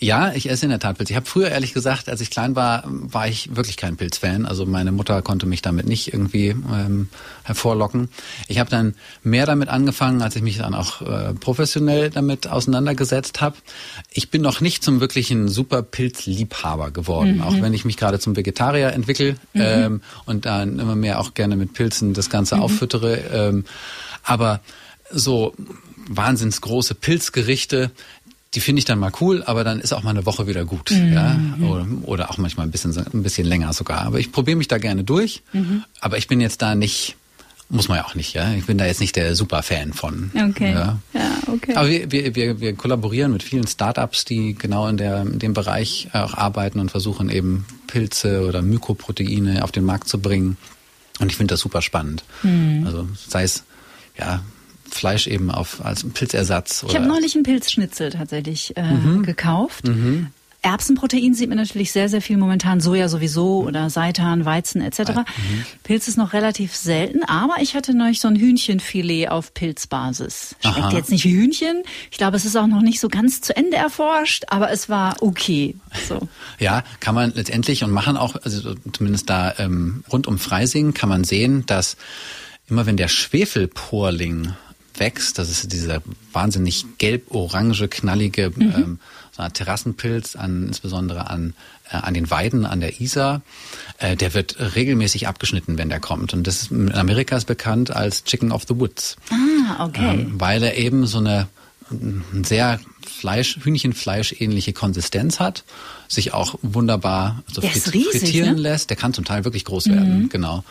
Ja, ich esse in der Tat Pilze. Ich habe früher ehrlich gesagt, als ich klein war, war ich wirklich kein Pilzfan. Also meine Mutter konnte mich damit nicht irgendwie ähm, hervorlocken. Ich habe dann mehr damit angefangen, als ich mich dann auch äh, professionell damit auseinandergesetzt habe. Ich bin noch nicht zum wirklichen super Pilzliebhaber geworden, mhm. auch wenn ich mich gerade zum Vegetarier entwickle mhm. ähm, und dann immer mehr auch gerne mit Pilzen das Ganze mhm. auffüttere. Ähm, aber so wahnsinns große Pilzgerichte, die finde ich dann mal cool, aber dann ist auch mal eine Woche wieder gut. Mhm. Ja? Oder, oder, auch manchmal ein bisschen, ein bisschen länger sogar. Aber ich probiere mich da gerne durch. Mhm. Aber ich bin jetzt da nicht, muss man ja auch nicht, ja. Ich bin da jetzt nicht der Super-Fan von. Okay. Ja. ja, okay. Aber wir, wir, wir, wir kollaborieren mit vielen Startups, die genau in, der, in dem Bereich auch arbeiten und versuchen eben Pilze oder Mykoproteine auf den Markt zu bringen. Und ich finde das super spannend. Mhm. Also sei es ja Fleisch eben auf als Pilzersatz. ich habe neulich einen Pilzschnitzel tatsächlich äh, mhm. gekauft. Mhm. Erbsenprotein sieht man natürlich sehr, sehr viel momentan, Soja sowieso oder Seitan, Weizen etc. Mhm. Pilz ist noch relativ selten, aber ich hatte neulich so ein Hühnchenfilet auf Pilzbasis. Schmeckt Aha. jetzt nicht wie Hühnchen. Ich glaube, es ist auch noch nicht so ganz zu Ende erforscht, aber es war okay. So. Ja, kann man letztendlich und machen auch, also zumindest da ähm, rund um Freising kann man sehen, dass immer wenn der Schwefelporling wächst. Das ist dieser wahnsinnig gelb-orange, knallige mhm. ähm, so eine Terrassenpilz, an, insbesondere an, äh, an den Weiden an der Isar. Äh, der wird regelmäßig abgeschnitten, wenn der kommt. Und das ist in Amerika ist bekannt als Chicken of the Woods. Ah, okay. Ähm, weil er eben so eine sehr Fleisch, Hühnchenfleisch ähnliche Konsistenz hat, sich auch wunderbar so frit riesig, frittieren ne? lässt. Der kann zum Teil wirklich groß werden, mhm. genau.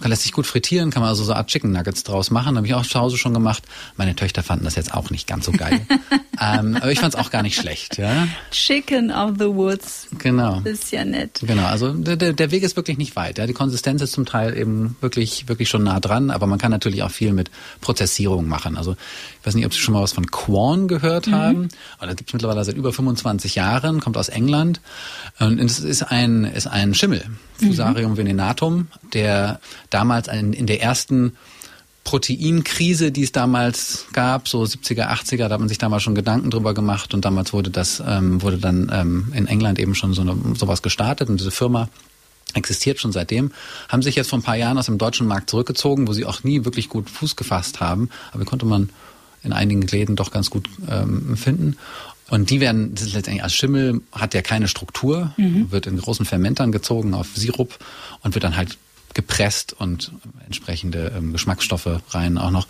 Kann lässt sich gut frittieren, kann man also so eine Art Chicken Nuggets draus machen. Habe ich auch zu Hause schon gemacht. Meine Töchter fanden das jetzt auch nicht ganz so geil. ähm, aber ich fand es auch gar nicht schlecht. Ja? Chicken of the Woods. Genau. Ist ja nett. Genau, also der, der Weg ist wirklich nicht weit. Ja? Die Konsistenz ist zum Teil eben wirklich, wirklich schon nah dran, aber man kann natürlich auch viel mit Prozessierung machen. Also ich weiß nicht, ob Sie schon mal was von Quorn gehört mhm. haben. Aber das gibt es mittlerweile seit über 25 Jahren, kommt aus England. Und es ist ein, ist ein Schimmel, Fusarium mhm. venenatum, der damals in der ersten Proteinkrise, die es damals gab, so 70er, 80er, da hat man sich damals schon Gedanken drüber gemacht und damals wurde das, ähm, wurde dann ähm, in England eben schon so eine, sowas gestartet und diese Firma existiert schon seitdem, haben sich jetzt vor ein paar Jahren aus dem deutschen Markt zurückgezogen, wo sie auch nie wirklich gut Fuß gefasst haben, aber konnte man in einigen Läden doch ganz gut ähm, finden. Und die werden, das ist letztendlich als Schimmel, hat ja keine Struktur, mhm. wird in großen Fermentern gezogen auf Sirup und wird dann halt gepresst und entsprechende ähm, Geschmacksstoffe rein auch noch.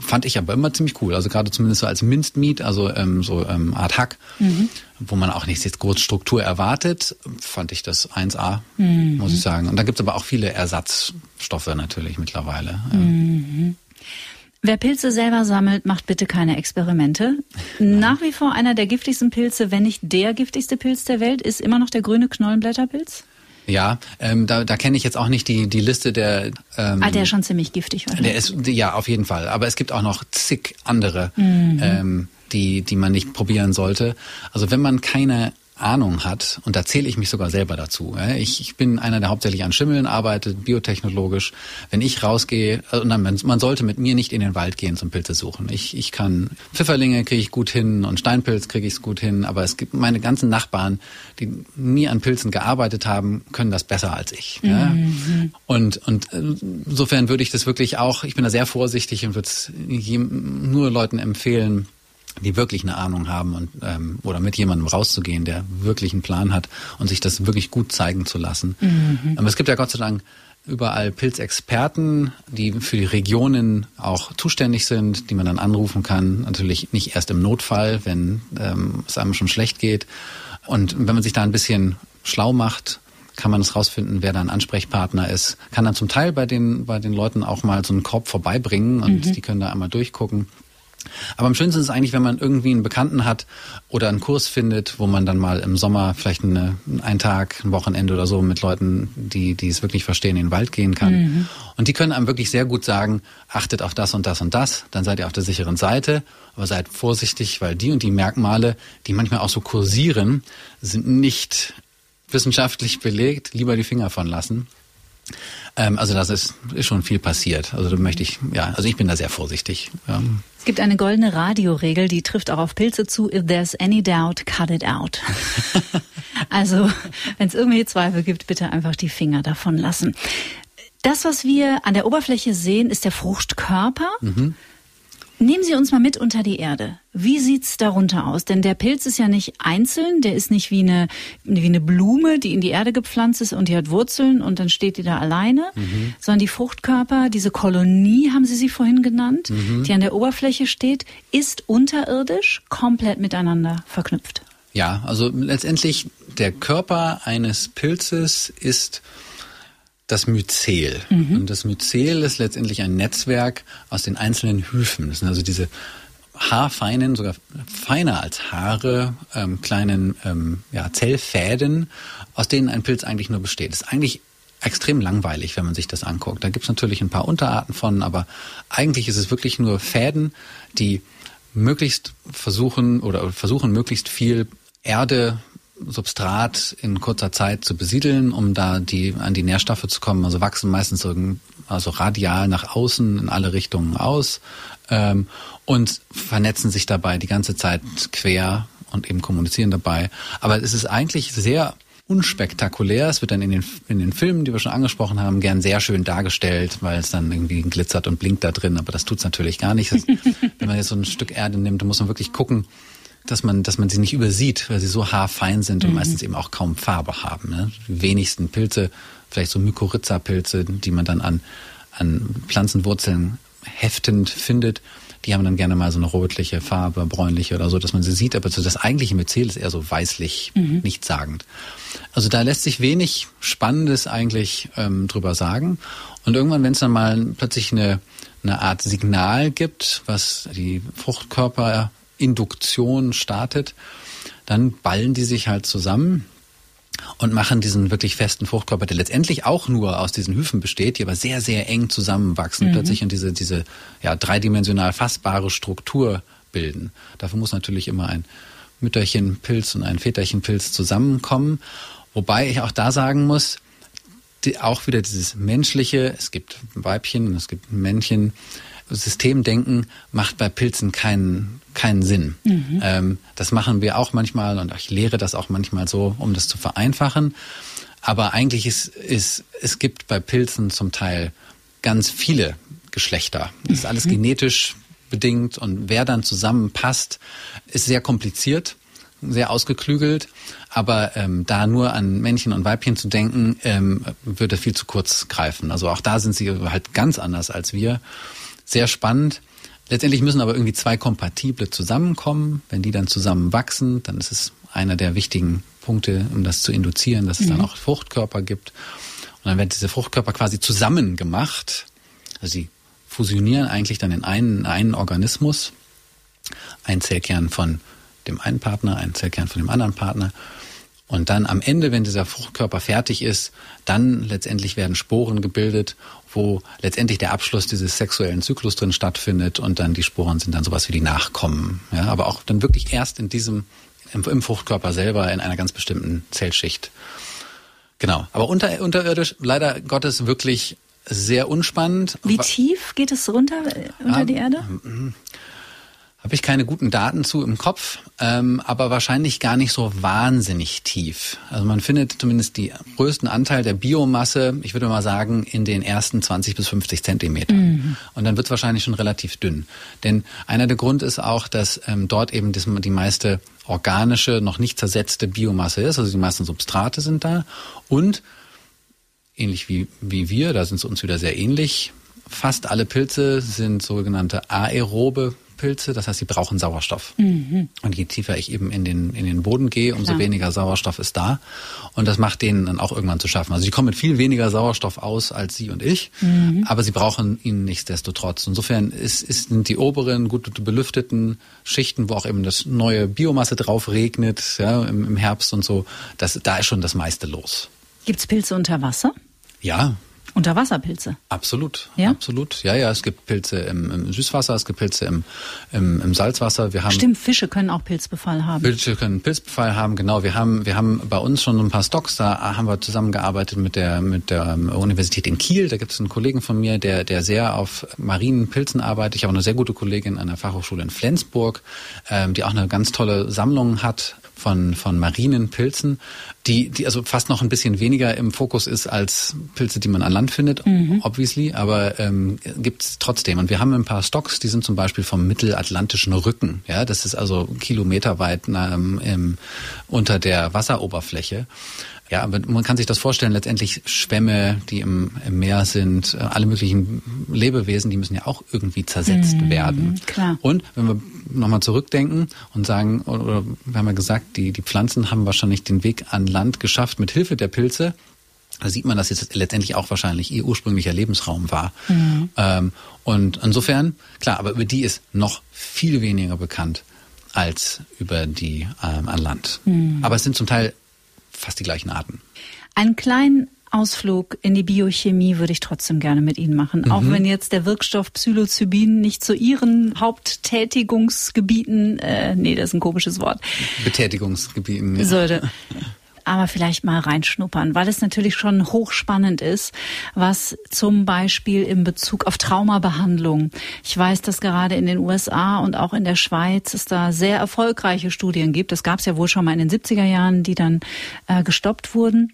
Fand ich aber immer ziemlich cool. Also gerade zumindest so als Minced Meat, also ähm, so ähm, Art Hack, mhm. wo man auch nicht jetzt große Struktur erwartet, fand ich das 1A, mhm. muss ich sagen. Und da gibt's aber auch viele Ersatzstoffe natürlich mittlerweile. Mhm. Wer Pilze selber sammelt, macht bitte keine Experimente. Nach wie vor einer der giftigsten Pilze, wenn nicht der giftigste Pilz der Welt, ist immer noch der grüne Knollenblätterpilz. Ja, ähm, da, da kenne ich jetzt auch nicht die, die Liste der. Ähm, ah, der ist schon ziemlich giftig, wahrscheinlich. Der ist, ja, auf jeden Fall. Aber es gibt auch noch zig andere, mhm. ähm, die, die man nicht probieren sollte. Also wenn man keine Ahnung hat, und da zähle ich mich sogar selber dazu. Ich, ich bin einer, der hauptsächlich an Schimmeln arbeitet, biotechnologisch. Wenn ich rausgehe, also man, man sollte mit mir nicht in den Wald gehen zum Pilze suchen. Ich, ich kann Pfifferlinge kriege ich gut hin und Steinpilz kriege ich gut hin, aber es gibt meine ganzen Nachbarn, die nie an Pilzen gearbeitet haben, können das besser als ich. Mhm. Und, und äh, insofern würde ich das wirklich auch, ich bin da sehr vorsichtig und würde es nur Leuten empfehlen, die wirklich eine Ahnung haben und ähm, oder mit jemandem rauszugehen, der wirklich einen Plan hat und sich das wirklich gut zeigen zu lassen. Mhm. Aber es gibt ja Gott sei Dank überall Pilzexperten, die für die Regionen auch zuständig sind, die man dann anrufen kann. Natürlich nicht erst im Notfall, wenn ähm, es einem schon schlecht geht. Und wenn man sich da ein bisschen schlau macht, kann man es rausfinden, wer da ein Ansprechpartner ist. Kann dann zum Teil bei den, bei den Leuten auch mal so einen Korb vorbeibringen und mhm. die können da einmal durchgucken. Aber am schönsten ist eigentlich, wenn man irgendwie einen Bekannten hat oder einen Kurs findet, wo man dann mal im Sommer vielleicht eine, einen Tag, ein Wochenende oder so mit Leuten, die, die es wirklich verstehen, in den Wald gehen kann. Mhm. Und die können einem wirklich sehr gut sagen, achtet auf das und das und das, dann seid ihr auf der sicheren Seite, aber seid vorsichtig, weil die und die Merkmale, die manchmal auch so kursieren, sind nicht wissenschaftlich belegt, lieber die Finger von lassen. Ähm, also das ist, ist schon viel passiert. Also da möchte ich, ja, also ich bin da sehr vorsichtig. Ja. Es gibt eine goldene Radioregel, die trifft auch auf Pilze zu. If there's any doubt, cut it out. also wenn es irgendwelche Zweifel gibt, bitte einfach die Finger davon lassen. Das, was wir an der Oberfläche sehen, ist der Fruchtkörper. Mhm. Nehmen Sie uns mal mit unter die Erde. Wie sieht's darunter aus? Denn der Pilz ist ja nicht einzeln, der ist nicht wie eine, wie eine Blume, die in die Erde gepflanzt ist und die hat Wurzeln und dann steht die da alleine, mhm. sondern die Fruchtkörper, diese Kolonie, haben Sie sie vorhin genannt, mhm. die an der Oberfläche steht, ist unterirdisch komplett miteinander verknüpft. Ja, also letztendlich der Körper eines Pilzes ist das Myzel. Mhm. Und das Myzel ist letztendlich ein Netzwerk aus den einzelnen Hyphen. Das sind also diese haarfeinen, sogar feiner als Haare, ähm, kleinen ähm, ja, Zellfäden, aus denen ein Pilz eigentlich nur besteht. Das ist eigentlich extrem langweilig, wenn man sich das anguckt. Da gibt es natürlich ein paar Unterarten von, aber eigentlich ist es wirklich nur Fäden, die möglichst versuchen oder versuchen möglichst viel Erde Substrat in kurzer Zeit zu besiedeln, um da die an die Nährstoffe zu kommen. Also wachsen meistens so, also radial nach außen in alle Richtungen aus ähm, und vernetzen sich dabei die ganze Zeit quer und eben kommunizieren dabei. Aber es ist eigentlich sehr unspektakulär. Es wird dann in den, in den Filmen, die wir schon angesprochen haben, gern sehr schön dargestellt, weil es dann irgendwie glitzert und blinkt da drin. Aber das tut's natürlich gar nicht. Das, wenn man jetzt so ein Stück Erde nimmt, dann muss man wirklich gucken, dass man, dass man sie nicht übersieht, weil sie so haarfein sind und mhm. meistens eben auch kaum Farbe haben. Ne? Die wenigsten Pilze, vielleicht so Mykorrhiza-Pilze, die man dann an, an Pflanzenwurzeln heftend findet, die haben dann gerne mal so eine rotliche Farbe, bräunliche oder so, dass man sie sieht, aber so das eigentliche Myzel ist eher so weißlich, mhm. nichtssagend. Also da lässt sich wenig Spannendes eigentlich ähm, drüber sagen. Und irgendwann, wenn es dann mal plötzlich eine, eine Art Signal gibt, was die Fruchtkörper Induktion startet, dann ballen die sich halt zusammen und machen diesen wirklich festen Fruchtkörper, der letztendlich auch nur aus diesen Hyphen besteht, die aber sehr, sehr eng zusammenwachsen, mhm. plötzlich in diese, diese ja, dreidimensional fassbare Struktur bilden. Dafür muss natürlich immer ein Mütterchenpilz und ein Väterchenpilz zusammenkommen. Wobei ich auch da sagen muss, die, auch wieder dieses menschliche, es gibt Weibchen, es gibt Männchen, Systemdenken macht bei Pilzen keinen, keinen Sinn. Mhm. Ähm, das machen wir auch manchmal und ich lehre das auch manchmal so, um das zu vereinfachen. Aber eigentlich ist, ist es gibt bei Pilzen zum Teil ganz viele Geschlechter. Das ist alles mhm. genetisch bedingt und wer dann zusammenpasst, ist sehr kompliziert, sehr ausgeklügelt. Aber ähm, da nur an Männchen und Weibchen zu denken, ähm, würde viel zu kurz greifen. Also auch da sind sie halt ganz anders als wir. Sehr spannend. Letztendlich müssen aber irgendwie zwei Kompatible zusammenkommen. Wenn die dann zusammen wachsen, dann ist es einer der wichtigen Punkte, um das zu induzieren, dass es mhm. dann auch Fruchtkörper gibt. Und dann werden diese Fruchtkörper quasi zusammen gemacht. Also die fusionieren eigentlich dann in einen, einen Organismus. Ein Zellkern von dem einen Partner, ein Zellkern von dem anderen Partner. Und dann am Ende, wenn dieser Fruchtkörper fertig ist, dann letztendlich werden Sporen gebildet, wo letztendlich der Abschluss dieses sexuellen Zyklus drin stattfindet und dann die Sporen sind dann sowas wie die Nachkommen. Ja, aber auch dann wirklich erst in diesem, im, Fruchtkörper selber in einer ganz bestimmten Zellschicht. Genau. Aber unter, unterirdisch leider Gottes wirklich sehr unspannend. Wie tief geht es runter äh, unter ja, die Erde? Habe ich keine guten Daten zu im Kopf, ähm, aber wahrscheinlich gar nicht so wahnsinnig tief. Also man findet zumindest die größten Anteil der Biomasse, ich würde mal sagen, in den ersten 20 bis 50 Zentimetern. Mhm. Und dann wird es wahrscheinlich schon relativ dünn. Denn einer der Grund ist auch, dass ähm, dort eben das, die meiste organische, noch nicht zersetzte Biomasse ist. Also die meisten Substrate sind da. Und ähnlich wie, wie wir, da sind es uns wieder sehr ähnlich, fast alle Pilze sind sogenannte aerobe Pilze, das heißt, sie brauchen Sauerstoff. Mhm. Und je tiefer ich eben in den, in den Boden gehe, umso Klar. weniger Sauerstoff ist da. Und das macht denen dann auch irgendwann zu schaffen. Also sie kommen mit viel weniger Sauerstoff aus als Sie und ich, mhm. aber sie brauchen ihn nichtsdestotrotz. Insofern ist, ist, sind die oberen, gut belüfteten Schichten, wo auch eben das neue Biomasse drauf regnet, ja, im, im Herbst und so, das, da ist schon das meiste los. Gibt's Pilze unter Wasser? Ja, Unterwasserpilze? Absolut, ja? absolut. Ja, ja, es gibt Pilze im, im Süßwasser, es gibt Pilze im, im, im, Salzwasser. Wir haben Stimmt, Fische können auch Pilzbefall haben. Fische können Pilzbefall haben, genau. Wir haben, wir haben bei uns schon ein paar Stocks, da haben wir zusammengearbeitet mit der, mit der Universität in Kiel. Da gibt es einen Kollegen von mir, der, der sehr auf marinen Pilzen arbeitet. Ich habe eine sehr gute Kollegin an der Fachhochschule in Flensburg, ähm, die auch eine ganz tolle Sammlung hat von, von marinen Pilzen, die, die also fast noch ein bisschen weniger im Fokus ist als Pilze, die man an Land findet, mhm. obviously, aber ähm, gibt es trotzdem. Und wir haben ein paar Stocks, die sind zum Beispiel vom mittelatlantischen Rücken. Ja, das ist also kilometerweit ähm, unter der Wasseroberfläche. Ja, aber man kann sich das vorstellen, letztendlich Schwämme, die im, im Meer sind, äh, alle möglichen Lebewesen, die müssen ja auch irgendwie zersetzt mhm, werden. Klar. Und wenn wir nochmal zurückdenken und sagen, oder wir haben ja gesagt, die, die Pflanzen haben wahrscheinlich den Weg an Land geschafft mit Hilfe der Pilze. Da sieht man, dass jetzt letztendlich auch wahrscheinlich ihr ursprünglicher Lebensraum war. Mhm. Ähm, und insofern, klar, aber über die ist noch viel weniger bekannt als über die ähm, an Land. Mhm. Aber es sind zum Teil fast die gleichen Arten. Einen kleinen Ausflug in die Biochemie würde ich trotzdem gerne mit Ihnen machen. Mhm. Auch wenn jetzt der Wirkstoff Psilocybin nicht zu Ihren Haupttätigungsgebieten, äh, nee, das ist ein komisches Wort. Betätigungsgebieten. Ja. Sollte aber vielleicht mal reinschnuppern, weil es natürlich schon hochspannend ist, was zum Beispiel in Bezug auf Traumabehandlung. Ich weiß, dass gerade in den USA und auch in der Schweiz es da sehr erfolgreiche Studien gibt. Das gab es ja wohl schon mal in den 70er Jahren, die dann äh, gestoppt wurden.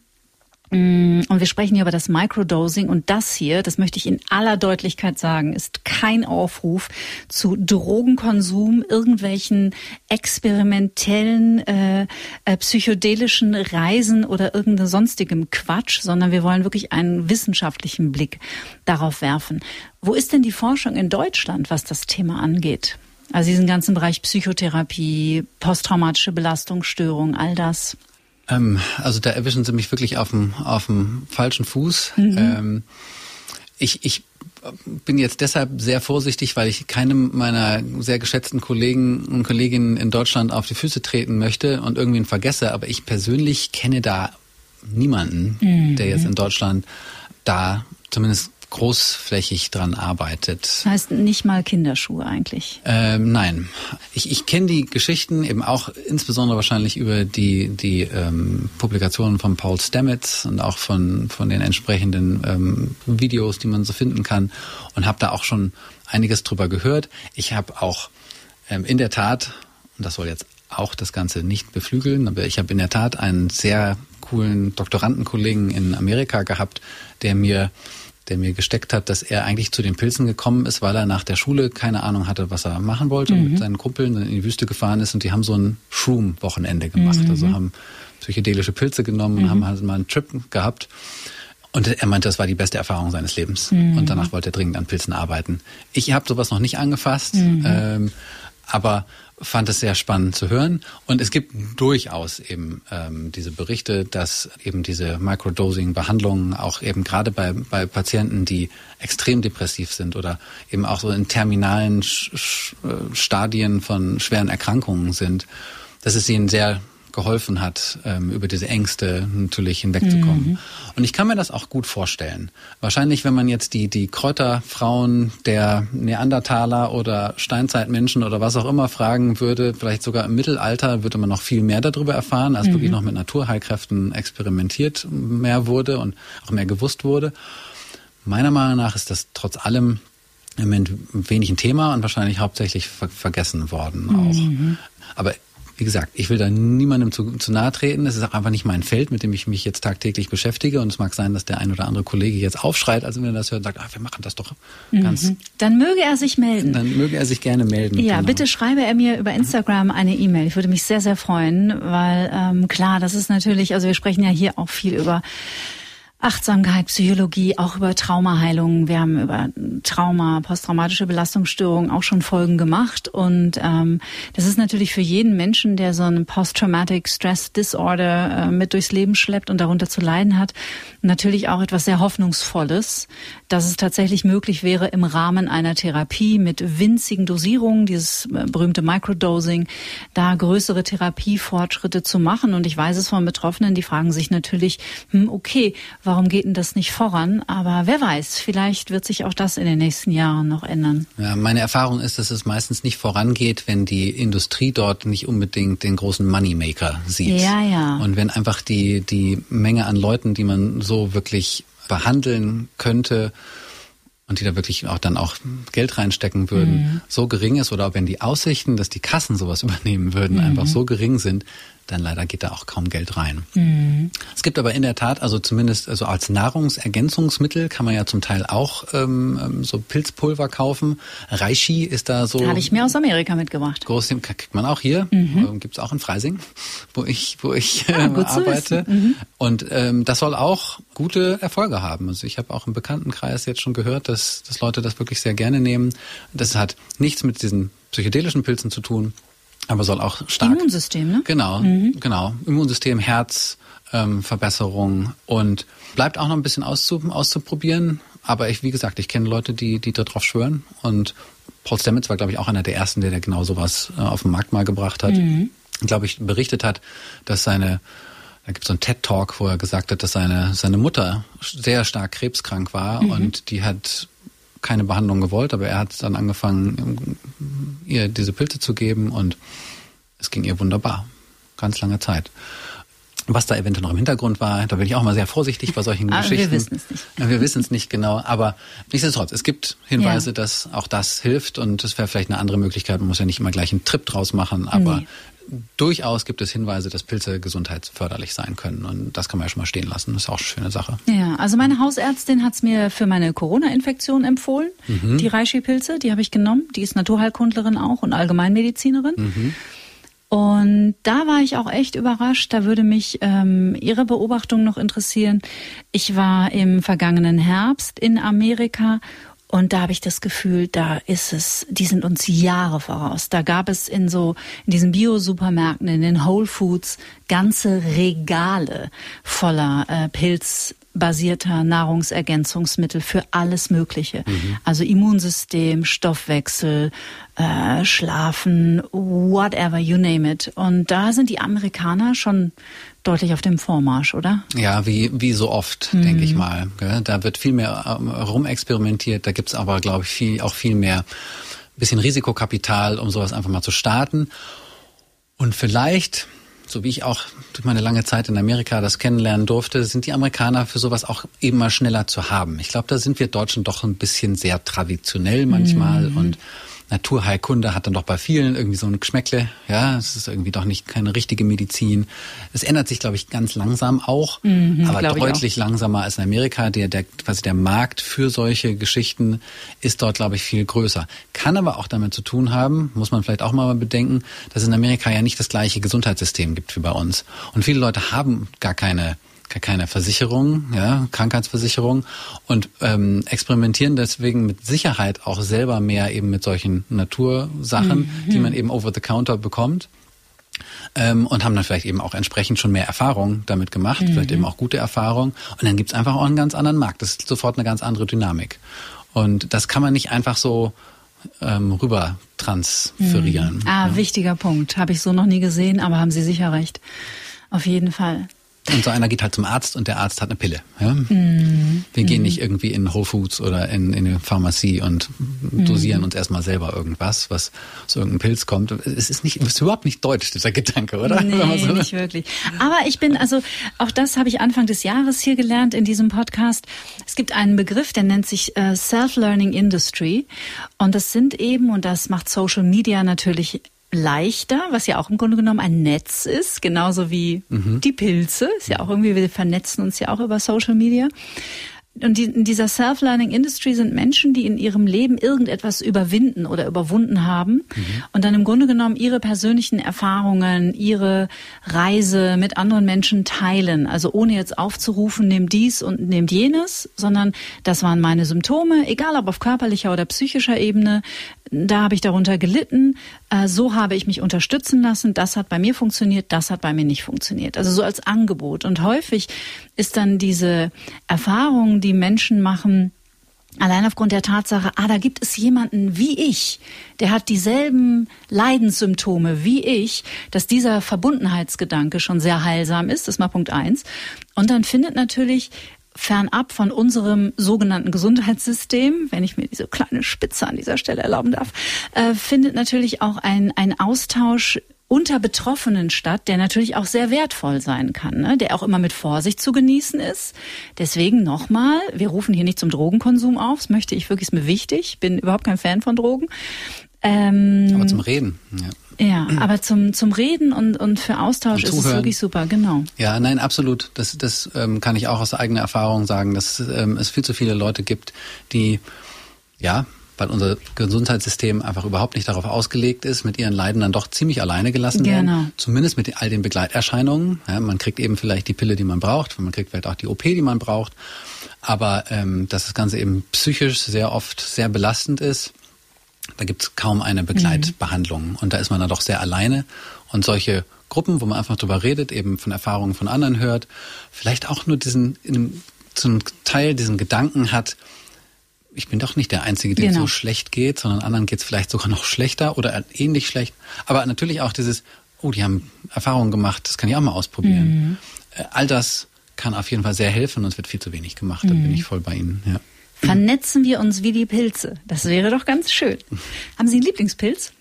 Mm, und wir sprechen hier über das Microdosing und das hier, das möchte ich in aller Deutlichkeit sagen, ist kein Aufruf zu Drogenkonsum, irgendwelchen experimentellen äh, äh, psychedelischen Reisen oder irgendeinem sonstigem Quatsch, sondern wir wollen wirklich einen wissenschaftlichen Blick darauf werfen. Wo ist denn die Forschung in Deutschland, was das Thema angeht? Also diesen ganzen Bereich Psychotherapie, posttraumatische Belastungsstörung, all das. Ähm, also da erwischen Sie mich wirklich auf dem, auf dem falschen Fuß. Mhm. Ähm, ich, ich bin jetzt deshalb sehr vorsichtig, weil ich keinem meiner sehr geschätzten Kollegen und Kolleginnen in Deutschland auf die Füße treten möchte und irgendwen vergesse. Aber ich persönlich kenne da niemanden, mhm. der jetzt in Deutschland da zumindest großflächig dran arbeitet. Das heißt nicht mal Kinderschuhe eigentlich? Ähm, nein. Ich, ich kenne die Geschichten eben auch insbesondere wahrscheinlich über die, die ähm, Publikationen von Paul Stamets und auch von, von den entsprechenden ähm, Videos, die man so finden kann und habe da auch schon einiges drüber gehört. Ich habe auch ähm, in der Tat, und das soll jetzt auch das Ganze nicht beflügeln, aber ich habe in der Tat einen sehr coolen Doktorandenkollegen in Amerika gehabt, der mir der mir gesteckt hat, dass er eigentlich zu den Pilzen gekommen ist, weil er nach der Schule keine Ahnung hatte, was er machen wollte mhm. und mit seinen Kumpeln in die Wüste gefahren ist und die haben so ein Shroom-Wochenende gemacht. Mhm. Also haben psychedelische Pilze genommen und mhm. haben halt mal einen Trip gehabt. Und er meinte, das war die beste Erfahrung seines Lebens. Mhm. Und danach wollte er dringend an Pilzen arbeiten. Ich habe sowas noch nicht angefasst. Mhm. Ähm, aber fand es sehr spannend zu hören. Und es gibt durchaus eben ähm, diese Berichte, dass eben diese Microdosing-Behandlungen auch eben gerade bei, bei Patienten, die extrem depressiv sind oder eben auch so in terminalen äh, Stadien von schweren Erkrankungen sind, dass es ihnen sehr geholfen hat, ähm, über diese Ängste natürlich hinwegzukommen. Mhm. Und ich kann mir das auch gut vorstellen. Wahrscheinlich, wenn man jetzt die, die Kräuterfrauen der Neandertaler oder Steinzeitmenschen oder was auch immer fragen würde, vielleicht sogar im Mittelalter, würde man noch viel mehr darüber erfahren, als mhm. wirklich noch mit Naturheilkräften experimentiert mehr wurde und auch mehr gewusst wurde. Meiner Meinung nach ist das trotz allem im Moment wenig ein Thema und wahrscheinlich hauptsächlich ver vergessen worden auch. Mhm. Aber wie gesagt, ich will da niemandem zu, zu nahe treten. Es ist auch einfach nicht mein Feld, mit dem ich mich jetzt tagtäglich beschäftige. Und es mag sein, dass der ein oder andere Kollege jetzt aufschreit, also wenn er das hört und sagt, ah, wir machen das doch ganz. Mhm. Dann möge er sich melden. Dann möge er sich gerne melden. Ja, genau. bitte schreibe er mir über Instagram eine E-Mail. Ich würde mich sehr, sehr freuen, weil ähm, klar, das ist natürlich, also wir sprechen ja hier auch viel über Achtsamkeit, Psychologie, auch über Traumaheilung. Wir haben über Trauma, posttraumatische Belastungsstörungen auch schon Folgen gemacht. Und ähm, das ist natürlich für jeden Menschen, der so einen Post-Traumatic Stress Disorder äh, mit durchs Leben schleppt und darunter zu leiden hat, natürlich auch etwas sehr Hoffnungsvolles, dass es tatsächlich möglich wäre, im Rahmen einer Therapie mit winzigen Dosierungen, dieses äh, berühmte Microdosing, da größere Therapiefortschritte zu machen. Und ich weiß es von Betroffenen, die fragen sich natürlich, hm, okay, warum geht denn das nicht voran? Aber wer weiß, vielleicht wird sich auch das in den nächsten Jahren noch ändern. Ja, meine Erfahrung ist, dass es meistens nicht vorangeht, wenn die Industrie dort nicht unbedingt den großen Moneymaker sieht. Ja, ja. Und wenn einfach die, die Menge an Leuten, die man so wirklich behandeln könnte, und die da wirklich auch dann auch Geld reinstecken würden, mhm. so gering ist oder wenn die Aussichten, dass die Kassen sowas übernehmen würden, mhm. einfach so gering sind, dann leider geht da auch kaum Geld rein. Mhm. Es gibt aber in der Tat, also zumindest also als Nahrungsergänzungsmittel kann man ja zum Teil auch ähm, ähm so Pilzpulver kaufen. Reishi ist da so. Habe ich mir aus Amerika mitgebracht. Groß kriegt man auch hier. Mhm. Ähm, Gibt es auch in Freising, wo ich, wo ich ah, äh, arbeite. Mhm. Und ähm, das soll auch gute Erfolge haben. Also ich habe auch im Bekanntenkreis jetzt schon gehört, dass, dass Leute das wirklich sehr gerne nehmen. Das hat nichts mit diesen psychedelischen Pilzen zu tun, aber soll auch stark. Immunsystem, ne? Genau, mhm. genau. Immunsystem, Herz, ähm, Verbesserung und bleibt auch noch ein bisschen auszu auszuprobieren. Aber ich, wie gesagt, ich kenne Leute, die, die darauf schwören. Und Paul Stamets war, glaube ich, auch einer der ersten, der, der genau sowas äh, auf den Markt mal gebracht hat. Mhm. Glaube ich, berichtet hat, dass seine, da gibt es so einen TED-Talk, wo er gesagt hat, dass seine, seine Mutter sehr stark krebskrank war mhm. und die hat keine Behandlung gewollt, aber er hat dann angefangen, ihr diese Pilze zu geben und es ging ihr wunderbar. Ganz lange Zeit. Was da eventuell noch im Hintergrund war, da bin ich auch mal sehr vorsichtig bei solchen aber Geschichten. Wir wissen es nicht. Wir wissen es nicht genau, aber nichtsdestotrotz, es gibt Hinweise, ja. dass auch das hilft und das wäre vielleicht eine andere Möglichkeit. Man muss ja nicht immer gleich einen Trip draus machen, aber nee durchaus gibt es Hinweise, dass Pilze gesundheitsförderlich sein können. Und das kann man ja schon mal stehen lassen. Das ist auch eine schöne Sache. Ja, also meine Hausärztin hat es mir für meine Corona-Infektion empfohlen. Mhm. Die Reishi-Pilze, die habe ich genommen. Die ist Naturheilkundlerin auch und Allgemeinmedizinerin. Mhm. Und da war ich auch echt überrascht. Da würde mich ähm, Ihre Beobachtung noch interessieren. Ich war im vergangenen Herbst in Amerika und da habe ich das Gefühl, da ist es, die sind uns Jahre voraus. Da gab es in so, in diesen Bio-Supermärkten, in den Whole Foods ganze Regale voller äh, pilzbasierter Nahrungsergänzungsmittel für alles Mögliche. Mhm. Also Immunsystem, Stoffwechsel, äh, Schlafen, whatever, you name it. Und da sind die Amerikaner schon deutlich auf dem Vormarsch, oder? Ja, wie, wie so oft, mhm. denke ich mal. Da wird viel mehr ähm, rumexperimentiert, da gibt's aber, glaube ich, viel, auch viel mehr bisschen Risikokapital, um sowas einfach mal zu starten. Und vielleicht, so wie ich auch durch meine lange Zeit in Amerika das kennenlernen durfte, sind die Amerikaner für sowas auch eben mal schneller zu haben. Ich glaube, da sind wir Deutschen doch ein bisschen sehr traditionell manchmal mhm. und Naturheilkunde hat dann doch bei vielen irgendwie so ein Geschmäckle. Ja, es ist irgendwie doch nicht keine richtige Medizin. Es ändert sich, glaube ich, ganz langsam auch, mhm, aber deutlich langsamer als in Amerika. Der, der, quasi der Markt für solche Geschichten ist dort, glaube ich, viel größer. Kann aber auch damit zu tun haben, muss man vielleicht auch mal bedenken, dass es in Amerika ja nicht das gleiche Gesundheitssystem gibt wie bei uns. Und viele Leute haben gar keine keine Versicherung, ja, Krankheitsversicherung und ähm, experimentieren deswegen mit Sicherheit auch selber mehr eben mit solchen Natursachen, mhm. die man eben over the counter bekommt. Ähm, und haben dann vielleicht eben auch entsprechend schon mehr Erfahrung damit gemacht, mhm. vielleicht eben auch gute Erfahrung. Und dann gibt's einfach auch einen ganz anderen Markt. Das ist sofort eine ganz andere Dynamik. Und das kann man nicht einfach so ähm, rüber transferieren. Mhm. Ah, ja. wichtiger Punkt. Habe ich so noch nie gesehen, aber haben Sie sicher recht. Auf jeden Fall. Und so einer geht halt zum Arzt und der Arzt hat eine Pille. Ja? Mm. Wir gehen mm. nicht irgendwie in Whole Foods oder in, in eine Pharmazie und mm. dosieren uns erstmal selber irgendwas, was aus irgendeinem Pilz kommt. Es ist nicht, ist überhaupt nicht deutsch, dieser Gedanke, oder? Nee, so nicht wirklich. Aber ich bin, also auch das habe ich Anfang des Jahres hier gelernt in diesem Podcast. Es gibt einen Begriff, der nennt sich äh, Self-Learning Industry. Und das sind eben, und das macht Social Media natürlich leichter, was ja auch im Grunde genommen ein Netz ist, genauso wie mhm. die Pilze. Ist ja auch irgendwie, wir vernetzen uns ja auch über Social Media. Und die, in dieser Self-Learning Industry sind Menschen, die in ihrem Leben irgendetwas überwinden oder überwunden haben mhm. und dann im Grunde genommen ihre persönlichen Erfahrungen, ihre Reise mit anderen Menschen teilen. Also ohne jetzt aufzurufen, nehmt dies und nehmt jenes, sondern das waren meine Symptome, egal ob auf körperlicher oder psychischer Ebene da habe ich darunter gelitten, äh, so habe ich mich unterstützen lassen, das hat bei mir funktioniert, das hat bei mir nicht funktioniert. Also so als Angebot. Und häufig ist dann diese Erfahrung, die Menschen machen, Allein aufgrund der Tatsache, ah, da gibt es jemanden wie ich, der hat dieselben Leidenssymptome wie ich, dass dieser Verbundenheitsgedanke schon sehr heilsam ist, das ist mal Punkt eins. Und dann findet natürlich fernab von unserem sogenannten Gesundheitssystem, wenn ich mir diese kleine Spitze an dieser Stelle erlauben darf, äh, findet natürlich auch ein, ein Austausch unter Betroffenen statt, der natürlich auch sehr wertvoll sein kann, ne? der auch immer mit Vorsicht zu genießen ist. Deswegen nochmal, wir rufen hier nicht zum Drogenkonsum auf, das möchte ich wirklich, ist mir wichtig, bin überhaupt kein Fan von Drogen. Ähm, Aber zum Reden. Ja. Ja, aber zum, zum Reden und, und für Austausch und ist es wirklich super, genau. Ja, nein, absolut. Das, das ähm, kann ich auch aus eigener Erfahrung sagen, dass ähm, es viel zu viele Leute gibt, die, ja, weil unser Gesundheitssystem einfach überhaupt nicht darauf ausgelegt ist, mit ihren Leiden dann doch ziemlich alleine gelassen genau. werden. Zumindest mit all den Begleiterscheinungen. Ja, man kriegt eben vielleicht die Pille, die man braucht, man kriegt vielleicht auch die OP, die man braucht. Aber ähm, dass das Ganze eben psychisch sehr oft sehr belastend ist da gibt es kaum eine Begleitbehandlung. Mhm. Und da ist man dann doch sehr alleine. Und solche Gruppen, wo man einfach drüber redet, eben von Erfahrungen von anderen hört, vielleicht auch nur diesen, in, zum Teil diesen Gedanken hat, ich bin doch nicht der Einzige, dem genau. so schlecht geht, sondern anderen geht es vielleicht sogar noch schlechter oder ähnlich schlecht. Aber natürlich auch dieses, oh, die haben Erfahrungen gemacht, das kann ich auch mal ausprobieren. Mhm. Äh, all das kann auf jeden Fall sehr helfen und es wird viel zu wenig gemacht. Da bin mhm. ich voll bei Ihnen. Ja. Vernetzen wir uns wie die Pilze. Das wäre doch ganz schön. Haben Sie einen Lieblingspilz?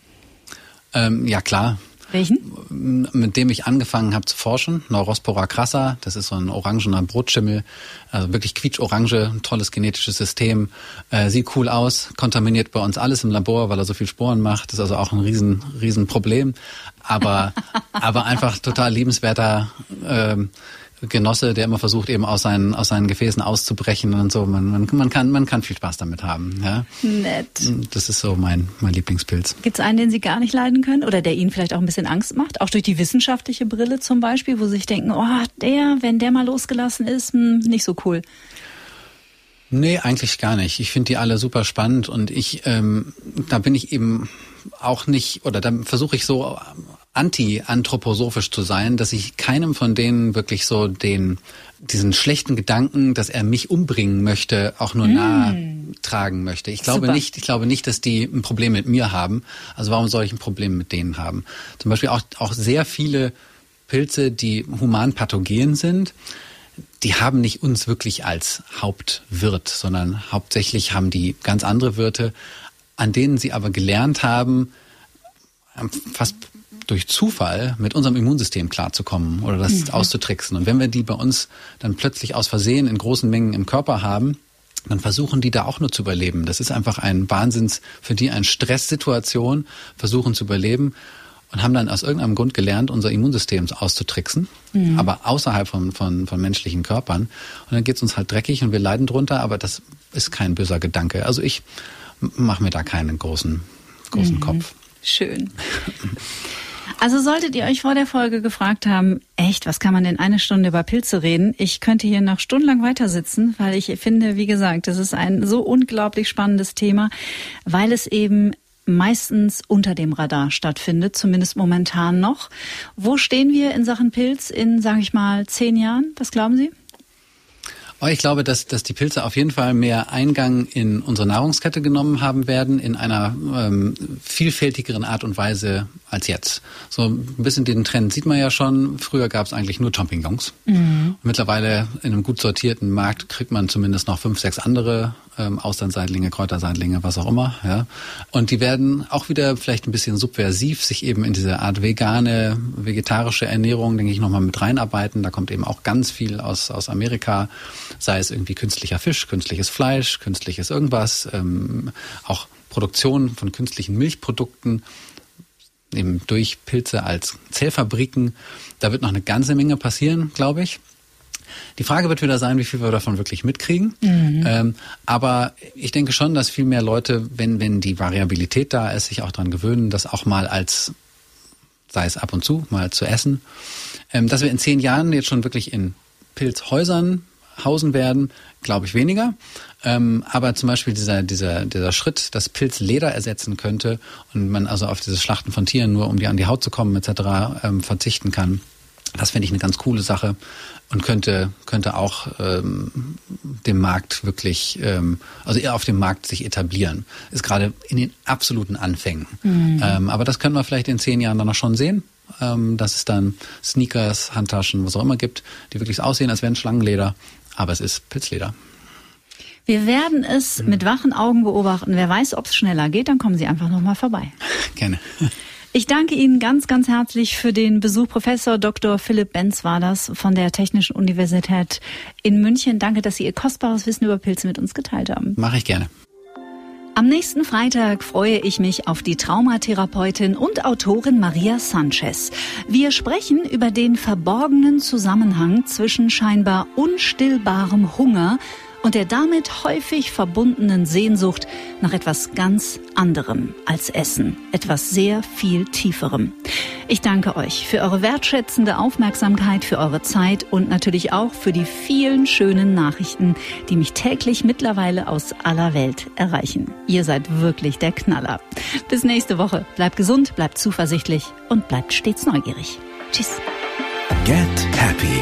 Ähm, ja, klar. Welchen? Mit dem ich angefangen habe zu forschen, Neurospora crassa, das ist so ein orangener Brotschimmel, also wirklich quietsch-orange, tolles genetisches System, äh, sieht cool aus, kontaminiert bei uns alles im Labor, weil er so viel Sporen macht, das ist also auch ein riesen, riesen Problem, aber, aber einfach total liebenswerter ähm, Genosse, der immer versucht, eben aus seinen, aus seinen Gefäßen auszubrechen und so. Man, man, man, kann, man kann viel Spaß damit haben. Ja? Nett. Das ist so mein, mein Lieblingspilz. Gibt es einen, den Sie gar nicht leiden können oder der Ihnen vielleicht auch ein bisschen Angst macht? Auch durch die wissenschaftliche Brille zum Beispiel, wo Sie sich denken, oh, der, wenn der mal losgelassen ist, hm, nicht so cool. Nee, eigentlich gar nicht. Ich finde die alle super spannend und ich, ähm, da bin ich eben auch nicht, oder da versuche ich so anti-anthroposophisch zu sein, dass ich keinem von denen wirklich so den diesen schlechten Gedanken, dass er mich umbringen möchte, auch nur mm. nahe tragen möchte. Ich glaube Super. nicht, ich glaube nicht, dass die ein Problem mit mir haben. Also warum soll ich ein Problem mit denen haben? Zum Beispiel auch, auch sehr viele Pilze, die human pathogen sind, die haben nicht uns wirklich als Hauptwirt, sondern hauptsächlich haben die ganz andere Wirte, an denen sie aber gelernt haben, fast durch Zufall mit unserem Immunsystem klarzukommen oder das mhm. auszutricksen. Und wenn wir die bei uns dann plötzlich aus Versehen in großen Mengen im Körper haben, dann versuchen die da auch nur zu überleben. Das ist einfach ein Wahnsinns, für die eine Stresssituation, versuchen zu überleben und haben dann aus irgendeinem Grund gelernt, unser Immunsystem auszutricksen, mhm. aber außerhalb von, von, von menschlichen Körpern. Und dann geht's uns halt dreckig und wir leiden drunter, aber das ist kein böser Gedanke. Also ich mache mir da keinen großen, großen mhm. Kopf. Schön. Also solltet ihr euch vor der Folge gefragt haben, echt, was kann man denn eine Stunde über Pilze reden? Ich könnte hier noch stundenlang weiter sitzen, weil ich finde, wie gesagt, das ist ein so unglaublich spannendes Thema, weil es eben meistens unter dem Radar stattfindet, zumindest momentan noch. Wo stehen wir in Sachen Pilz in, sage ich mal, zehn Jahren? Was glauben Sie? Oh, ich glaube, dass, dass die Pilze auf jeden Fall mehr Eingang in unsere Nahrungskette genommen haben werden, in einer ähm, vielfältigeren Art und Weise als jetzt. So ein bisschen den Trend sieht man ja schon. Früher gab es eigentlich nur Champignons. Mhm. mittlerweile in einem gut sortierten Markt kriegt man zumindest noch fünf, sechs andere ähm, Austernseitlinge, Kräuterseitlinge, was auch immer. Ja. Und die werden auch wieder vielleicht ein bisschen subversiv sich eben in diese Art vegane, vegetarische Ernährung, denke ich, nochmal mit reinarbeiten. Da kommt eben auch ganz viel aus, aus Amerika, sei es irgendwie künstlicher Fisch, künstliches Fleisch, künstliches irgendwas, ähm, auch Produktion von künstlichen Milchprodukten eben durch Pilze als Zellfabriken. Da wird noch eine ganze Menge passieren, glaube ich. Die Frage wird wieder sein, wie viel wir davon wirklich mitkriegen. Mhm. Ähm, aber ich denke schon, dass viel mehr Leute, wenn, wenn die Variabilität da ist, sich auch daran gewöhnen, das auch mal als, sei es ab und zu, mal zu essen. Ähm, dass wir in zehn Jahren jetzt schon wirklich in Pilzhäusern hausen werden, glaube ich weniger. Ähm, aber zum Beispiel dieser, dieser, dieser Schritt, dass Pilz Leder ersetzen könnte und man also auf dieses Schlachten von Tieren nur, um die an die Haut zu kommen etc. Ähm, verzichten kann, das finde ich eine ganz coole Sache und könnte könnte auch ähm, dem Markt wirklich, ähm, also eher auf dem Markt sich etablieren. Ist gerade in den absoluten Anfängen. Mhm. Ähm, aber das können wir vielleicht in zehn Jahren dann noch schon sehen, ähm, dass es dann Sneakers, Handtaschen, was auch immer gibt, die wirklich aussehen, als wären Schlangenleder, aber es ist Pilzleder. Wir werden es mhm. mit wachen Augen beobachten. Wer weiß, ob es schneller geht, dann kommen Sie einfach noch mal vorbei. Gerne. Ich danke Ihnen ganz, ganz herzlich für den Besuch. Professor Dr. Philipp Benz war das von der Technischen Universität in München. Danke, dass Sie Ihr kostbares Wissen über Pilze mit uns geteilt haben. Mache ich gerne. Am nächsten Freitag freue ich mich auf die Traumatherapeutin und Autorin Maria Sanchez. Wir sprechen über den verborgenen Zusammenhang zwischen scheinbar unstillbarem Hunger und der damit häufig verbundenen Sehnsucht nach etwas ganz anderem als Essen, etwas sehr viel tieferem. Ich danke euch für eure wertschätzende Aufmerksamkeit, für eure Zeit und natürlich auch für die vielen schönen Nachrichten, die mich täglich mittlerweile aus aller Welt erreichen. Ihr seid wirklich der Knaller. Bis nächste Woche. Bleibt gesund, bleibt zuversichtlich und bleibt stets neugierig. Tschüss. Get Happy